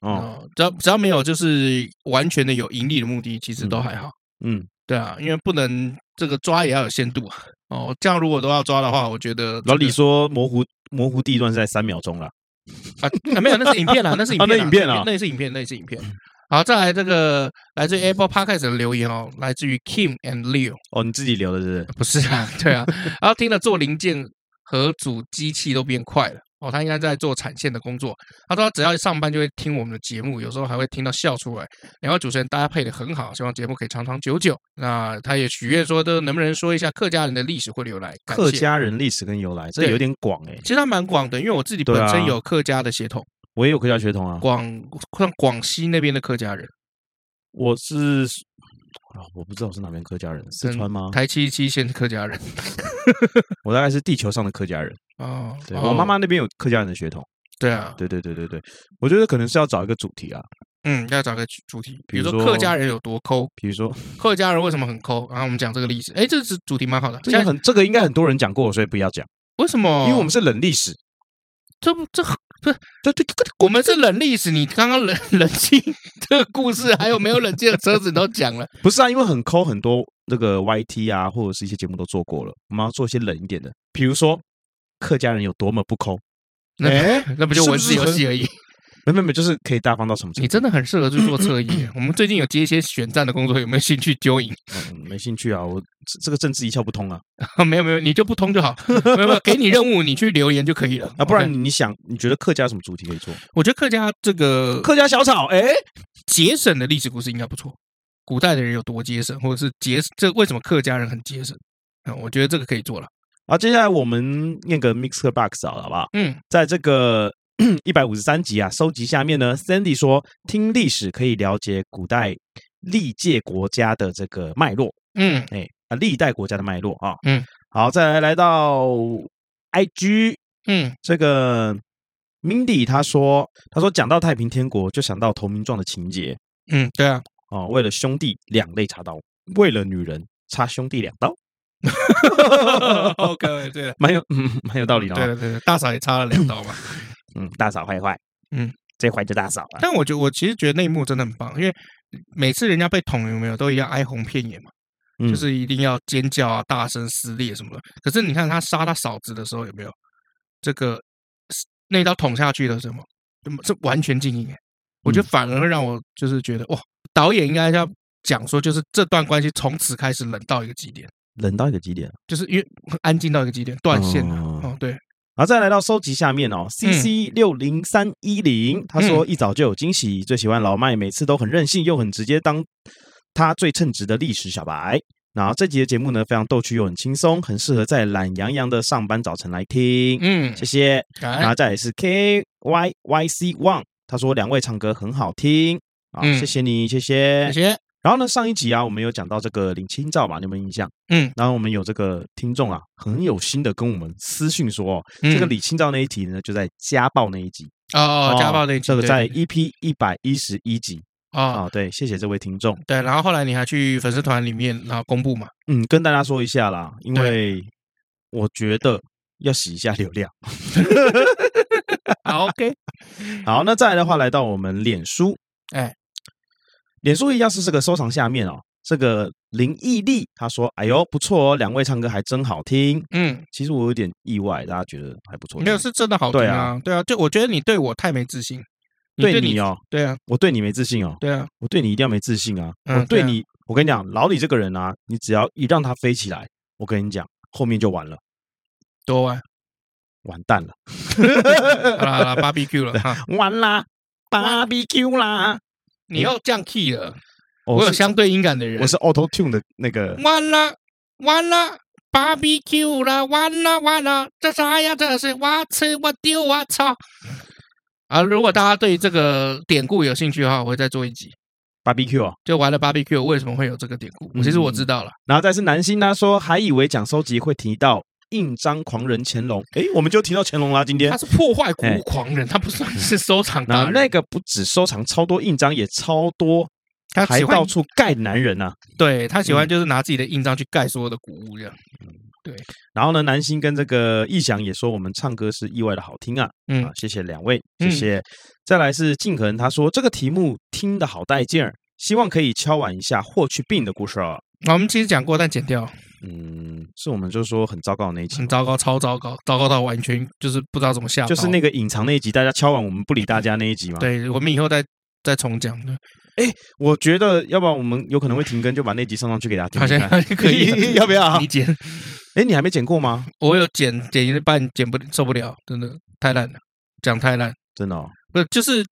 哦，只要只要没有就是完全的有盈利的目的，其实都还好。嗯，对啊，因为不能这个抓也要有限度啊。哦，这样如果都要抓的话，我觉得老李说模糊模糊地段是在三秒钟了啊，没有，那是影片啦，那是影片，那影片啊，那是影片，那是影片。好，再来这个来自于 Apple Podcast 的留言哦，来自于 Kim and Leo。哦，你自己留的是不是？不是啊，对啊。然后听了做零件和组机器都变快了哦，他应该在做产线的工作。他说他只要一上班就会听我们的节目，有时候还会听到笑出来。两位主持人搭配的很好，希望节目可以长长久久。那他也许愿说，都能不能说一下客家人的历史或由来？客家人历史跟由来，这有点广哎。其实他蛮广的，因为我自己本身有客家的血统。我也有客家血统啊，广像广西那边的客家人，我是啊，我不知道我是哪边客家人，四川吗？台七七线客家人，我大概是地球上的客家人哦。对，我妈妈那边有客家人的血统，对啊，对对对对对，我觉得可能是要找一个主题啊，嗯，要找个主题，比如说客家人有多抠，比如说客家人为什么很抠，然后我们讲这个历史，哎，这个是主题蛮好的，这个很这个应该很多人讲过，所以不要讲，为什么？因为我们是冷历史。这不这不这这我们是冷历史，你刚刚冷 冷静这个故事，还有没有冷静的车子都讲了。不是啊，因为很抠，很多那个 YT 啊，或者是一些节目都做过了。我们要做一些冷一点的，比如说客家人有多么不抠。哎，那不就文字游戏而已。没没没，就是可以大方到什么程度？你真的很适合去做侧翼。我们最近有接一些选战的工作，有没有兴趣 join？嗯，没兴趣啊，我这个政治一窍不通啊。没有没有，你就不通就好。没有没有，给你任务，你去留言就可以了。啊，不然你想，你觉得客家什么主题可以做？我觉得客家这个客家小炒，哎，节省的历史故事应该不错。古代的人有多节省，或者是节这为什么客家人很节省？啊，我觉得这个可以做了。好，接下来我们念个 Mixer Box 好了，好不好？嗯，在这个。一百五十三集啊，收集下面呢，Sandy 说听历史可以了解古代历届国家的这个脉络，嗯，哎啊，历代国家的脉络啊，嗯，好，再来来到 IG，嗯，这个 Mindy 他说他说讲到太平天国就想到投名状的情节，嗯，对啊，哦，为了兄弟两肋插刀，为了女人插兄弟两刀。OK，对了，蛮有嗯蛮有道理的，对对对，大嫂也插了两刀嘛。嗯，大嫂坏坏，嗯，最坏就大嫂了。但我觉得，我其实觉得那一幕真的很棒，因为每次人家被捅有没有，都一样哀鸿遍野嘛，嗯、就是一定要尖叫啊、大声撕裂什么的。可是你看他杀他嫂子的时候有没有这个那刀捅下去的什么，这完全静音。我觉得反而会让我就是觉得哇，导演应该要讲说，就是这段关系从此开始冷到一个极点，冷到一个极点，就是因为安静到一个极点，断线了。哦，哦，对。然后再来到收集下面哦，CC 六零三一零，他说一早就有惊喜，最喜欢老麦，每次都很任性又很直接，当他最称职的历史小白。然后这集的节目呢，非常逗趣又很轻松，很适合在懒洋洋的上班早晨来听。嗯，谢谢。然后再来是 K Y Y C One，他说两位唱歌很好听啊，谢谢你，谢谢，谢谢。然后呢，上一集啊，我们有讲到这个李清照嘛，你有没有印象？嗯，然后我们有这个听众啊，很有心的跟我们私讯说，哦，这个李清照那一题呢，就在家暴那一集哦，家暴那一集，这个在 EP 一百一十一集哦，对，谢谢这位听众。对，然后后来你还去粉丝团里面然后公布嘛？嗯，跟大家说一下啦，因为我觉得要洗一下流量。好，OK，好，那再来的话，来到我们脸书，哎。脸书一样是这个收藏下面哦，这个林毅力他说：“哎呦，不错哦，两位唱歌还真好听。”嗯，其实我有点意外，大家觉得还不错。没有，是真的好听啊，对啊，就我觉得你对我太没自信。对你哦，对啊，我对你没自信哦，对啊，我对你一定要没自信啊。我对你，我跟你讲，老李这个人啊，你只要一让他飞起来，我跟你讲，后面就完了，多完，完蛋了，好了好了，BBQ 了，完啦，b 比 Q 啦。你要降 key 了，我有相对音感的人，我是 Auto Tune 的那个。完了完了，Barbecue 了，完了完了，这啥呀？这是我吃我丢我操！啊，如果大家对这个典故有兴趣的话，我会再做一集 Barbecue 啊，就玩了 Barbecue 为什么会有这个典故？其实我知道了。然后再是南星他说，还以为讲收集会提到。印章狂人乾隆，哎，我们就提到乾隆啦。今天他是破坏古物狂人，他不算是收藏。那那个不止收藏超多印章，也超多，他还到处盖男人呐。对他喜欢就是拿自己的印章去盖所有的古物这样。对，然后呢，南星跟这个逸翔也说我们唱歌是意外的好听啊，嗯，啊，谢谢两位，谢谢。嗯、再来是静恒，他说这个题目听得好带劲儿，希望可以敲碗一下霍去病的故事啊。我们其实讲过，但剪掉。嗯，是我们就是说很糟糕的那一集，很糟糕，超糟糕，糟糕到完全就是不知道怎么下。就是那个隐藏那一集，大家敲完我们不理大家那一集嘛。对，我们以后再再重讲的。哎，我觉得要不然我们有可能会停更，就把那集上上去给大家听。好像可以，要不要？你剪？哎，你还没剪过吗？我有剪，剪一半剪不受不了，真的太烂了，讲太烂，真的。哦。不是，就是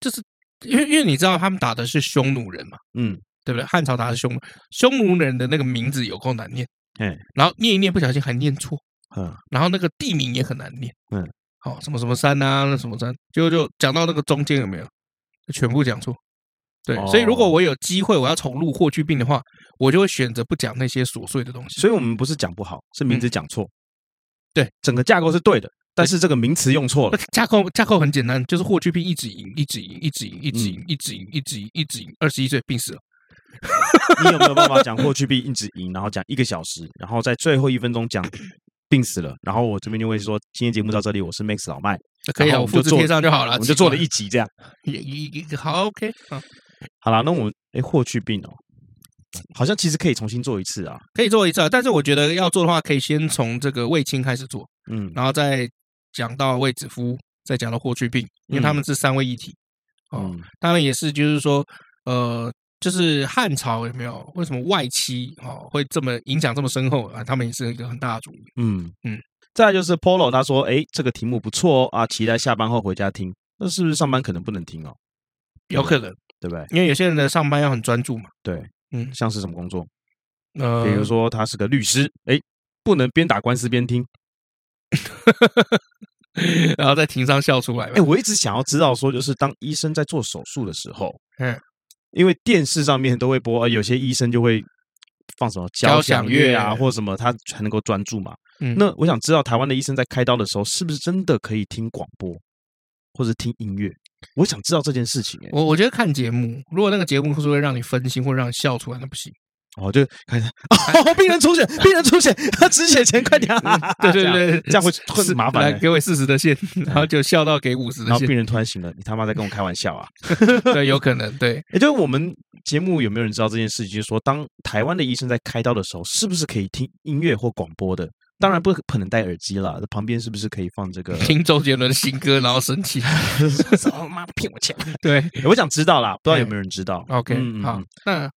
就是因为因为你知道他们打的是匈奴人嘛，嗯。对不对？汉朝打的是匈奴，匈奴人的那个名字有够难念，嗯，然后念一念不小心还念错，嗯，然后那个地名也很难念，嗯，好，什么什么山啊，那什么山，就就讲到那个中间有没有？全部讲错，对，所以如果我有机会我要重录霍去病的话，我就会选择不讲那些琐碎的东西。所以我们不是讲不好，是名字讲错，对，整个架构是对的。但是这个名词用错了，架构架构很简单，就是霍去病一直赢，一直赢，一直赢，一直赢，一直赢，一直赢，一直赢，二十一岁病死了。你有没有办法讲霍去病一直赢，然后讲一个小时，然后在最后一分钟讲病死了，然后我这边就会说今天节目到这里，我是 Max 老麦，可以啊，我复制贴上就好了，我们就做了一集这样，也好 OK 好，好了，那我们哎霍去病哦，好像其实可以重新做一次啊，可以做一次啊，但是我觉得要做的话，可以先从这个卫青开始做，嗯，然后再讲到卫子夫，再讲到霍去病，因为他们是三位一体，哦，他们也是就是说呃。就是汉朝有没有？为什么外戚哦会这么影响这么深厚啊？他们也是一个很大的主意。嗯嗯。再来就是 Polo，他说：“哎，这个题目不错哦啊，期待下班后回家听。那是不是上班可能不能听哦？有可能，对不对？因为有些人的上班要很专注嘛。对，嗯，像是什么工作？呃，比如说他是个律师，哎，不能边打官司边听，然后在庭上笑出来。哎，我一直想要知道，说就是当医生在做手术的时候，嗯。因为电视上面都会播，有些医生就会放什么交响乐啊，或者什么，他才能够专注嘛。嗯，那我想知道，台湾的医生在开刀的时候，是不是真的可以听广播或者听音乐？我想知道这件事情。我我觉得看节目，如果那个节目是会让你分心或者让你笑出来，那不行。哦，就开始哦，病人出血，病人出血，他止血前快点，对对 对，这样会会很麻烦。来给我四十的线，然后就笑到给五十的线，然后病人突然醒了，你他妈在跟我开玩笑啊？对，有可能，对。也就是我们节目有没有人知道这件事情？就是说，当台湾的医生在开刀的时候，是不是可以听音乐或广播的？当然不可能戴耳机了，旁边是不是可以放这个听周杰伦的新歌，然后生气？妈的，骗我钱！对，我想知道啦，不知道有没有人知道？OK，好，那。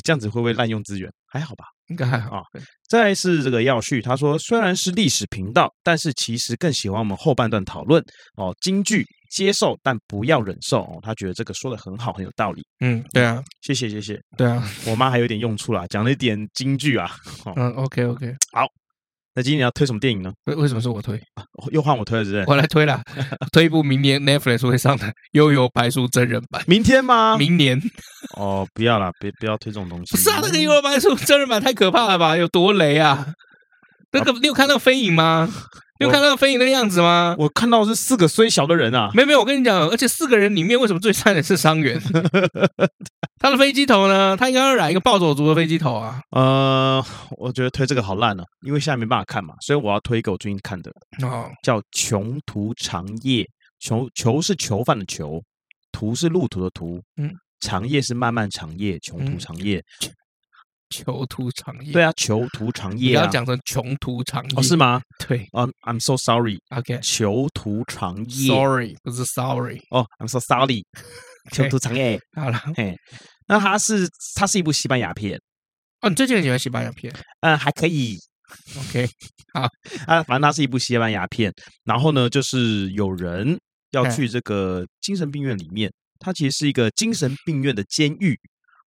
这样子会不会滥用资源？还好吧，应该还好。哦、再来是这个耀旭，他说虽然是历史频道，但是其实更喜欢我们后半段讨论哦。京剧接受，但不要忍受哦。他觉得这个说的很好，很有道理。嗯，对啊，谢谢谢谢。对啊，我妈还有点用处啦，讲了一点京剧啊。哦、嗯，OK OK，好。那今天你要推什么电影呢？为为什么是我推？又换我推了，是不是？我来推了，推一部明年 Netflix 会上的《幽游白书》真人版。明天吗？明年。哦，不要了，别不要推这种东西。不是啊，那个《幽游白书》真人版太可怕了吧？有多雷啊？那个你有看到飞影吗？你有看到飞影那个样子吗？我看到是四个虽小的人啊。没有没有，我跟你讲，而且四个人里面为什么最惨的是伤员？他的飞机头呢？他应该要染一个暴走族的飞机头啊。呃，我觉得推这个好烂了，因为现在没办法看嘛，所以我要推一个我最近看的，哦，叫《囚徒长夜》。囚囚是囚犯的囚，途是路途的途，嗯，长夜是漫漫长夜，穷途长夜。囚徒长夜，对啊，囚徒长夜，你要讲成穷途长夜，哦，是吗？对，啊，I'm so sorry，OK，囚徒长夜，Sorry，不是 Sorry，哦，I'm so sorry，囚徒长夜，好了，嘿，那它是它是一部西班牙片，哦，你最近很喜欢西班牙片？嗯，还可以，OK，好。啊，反正它是一部西班牙片，然后呢，就是有人要去这个精神病院里面，它其实是一个精神病院的监狱。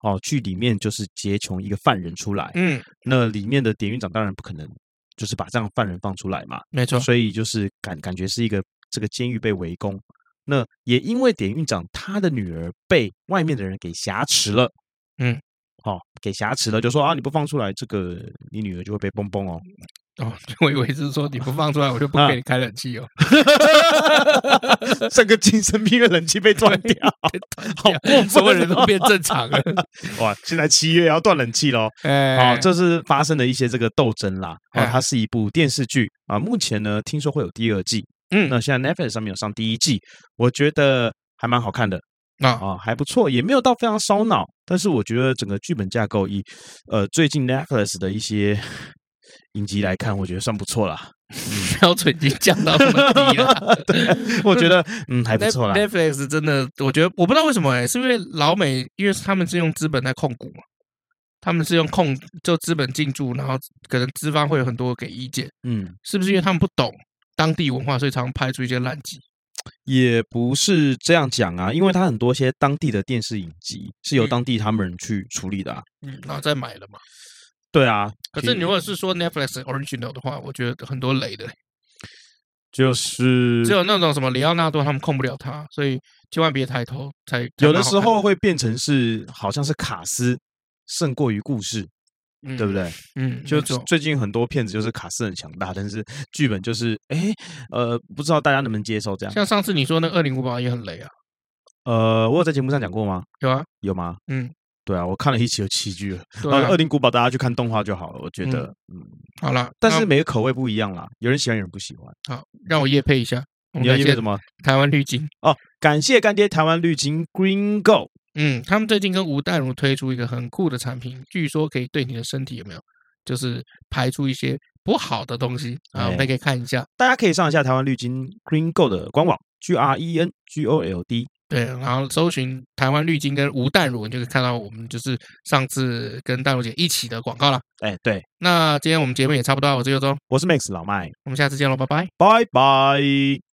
哦，去里面就是劫穷一个犯人出来，嗯，那里面的典狱长当然不可能就是把这样犯人放出来嘛，没错，所以就是感感觉是一个这个监狱被围攻，那也因为典狱长他的女儿被外面的人给挟持了，嗯，好、哦、给挟持了，就说啊，你不放出来，这个你女儿就会被崩崩哦。哦，我以为是说你不放出来，我就不给你开冷气哦。这个精神病院冷气被断掉，好过分，所有人都变正常了。哇，现在七月要断冷气喽。哎，好，这是发生的一些这个斗争啦。哦，它是一部电视剧啊，目前呢听说会有第二季。嗯，那现在 Netflix 上面有上第一季，我觉得还蛮好看的。啊啊，还不错，也没有到非常烧脑，但是我觉得整个剧本架构以呃最近 Netflix 的一些。影集来看，我觉得算不错啦。标准已经降到这么低了，对，我觉得嗯还不错啦。Netflix 真的，我觉得我不知道为什么哎、欸，是因为老美，因为他们是用资本在控股嘛，他们是用控就资本进驻，然后可能资方会有很多给意见，嗯，是不是因为他们不懂当地文化，所以常常拍出一些烂剧？也不是这样讲啊，因为它很多些当地的电视影集是由当地他们人去处理的啊，嗯，然后再买了嘛。对啊，可是你如果是说 Netflix original 的话，我觉得很多雷的，就是只有那种什么里奥纳多他们控不了他，所以千万别抬头。才有的时候会变成是好像是卡斯胜过于故事，嗯、对不对？嗯，就最近很多片子就是卡斯很强大，但是剧本就是哎呃，不知道大家能不能接受这样。像上次你说那《二零五八》也很雷啊，呃，我有在节目上讲过吗？有啊，有吗？嗯。对啊，我看了一集有七剧了。对啊，恶灵古堡大家去看动画就好了。我觉得，嗯，嗯好了，但是每个口味不一样啦，有人喜欢，有人不喜欢。好，让我夜配一下。你要业配什么？台湾绿金哦，感谢干爹台湾绿金 Green Go。嗯，他们最近跟吴淡如推出一个很酷的产品，据说可以对你的身体有没有，就是排出一些不好的东西啊，我们可以看一下。大家可以上一下台湾绿金 Green Go 的官网，G R E N G O L D。对，然后搜寻台湾绿金跟吴淡如，你就可以看到我们就是上次跟淡如姐一起的广告了。哎，对，那今天我们节目也差不多，我是尤忠，我是 Max 老麦，我们下次见喽，拜拜，拜拜。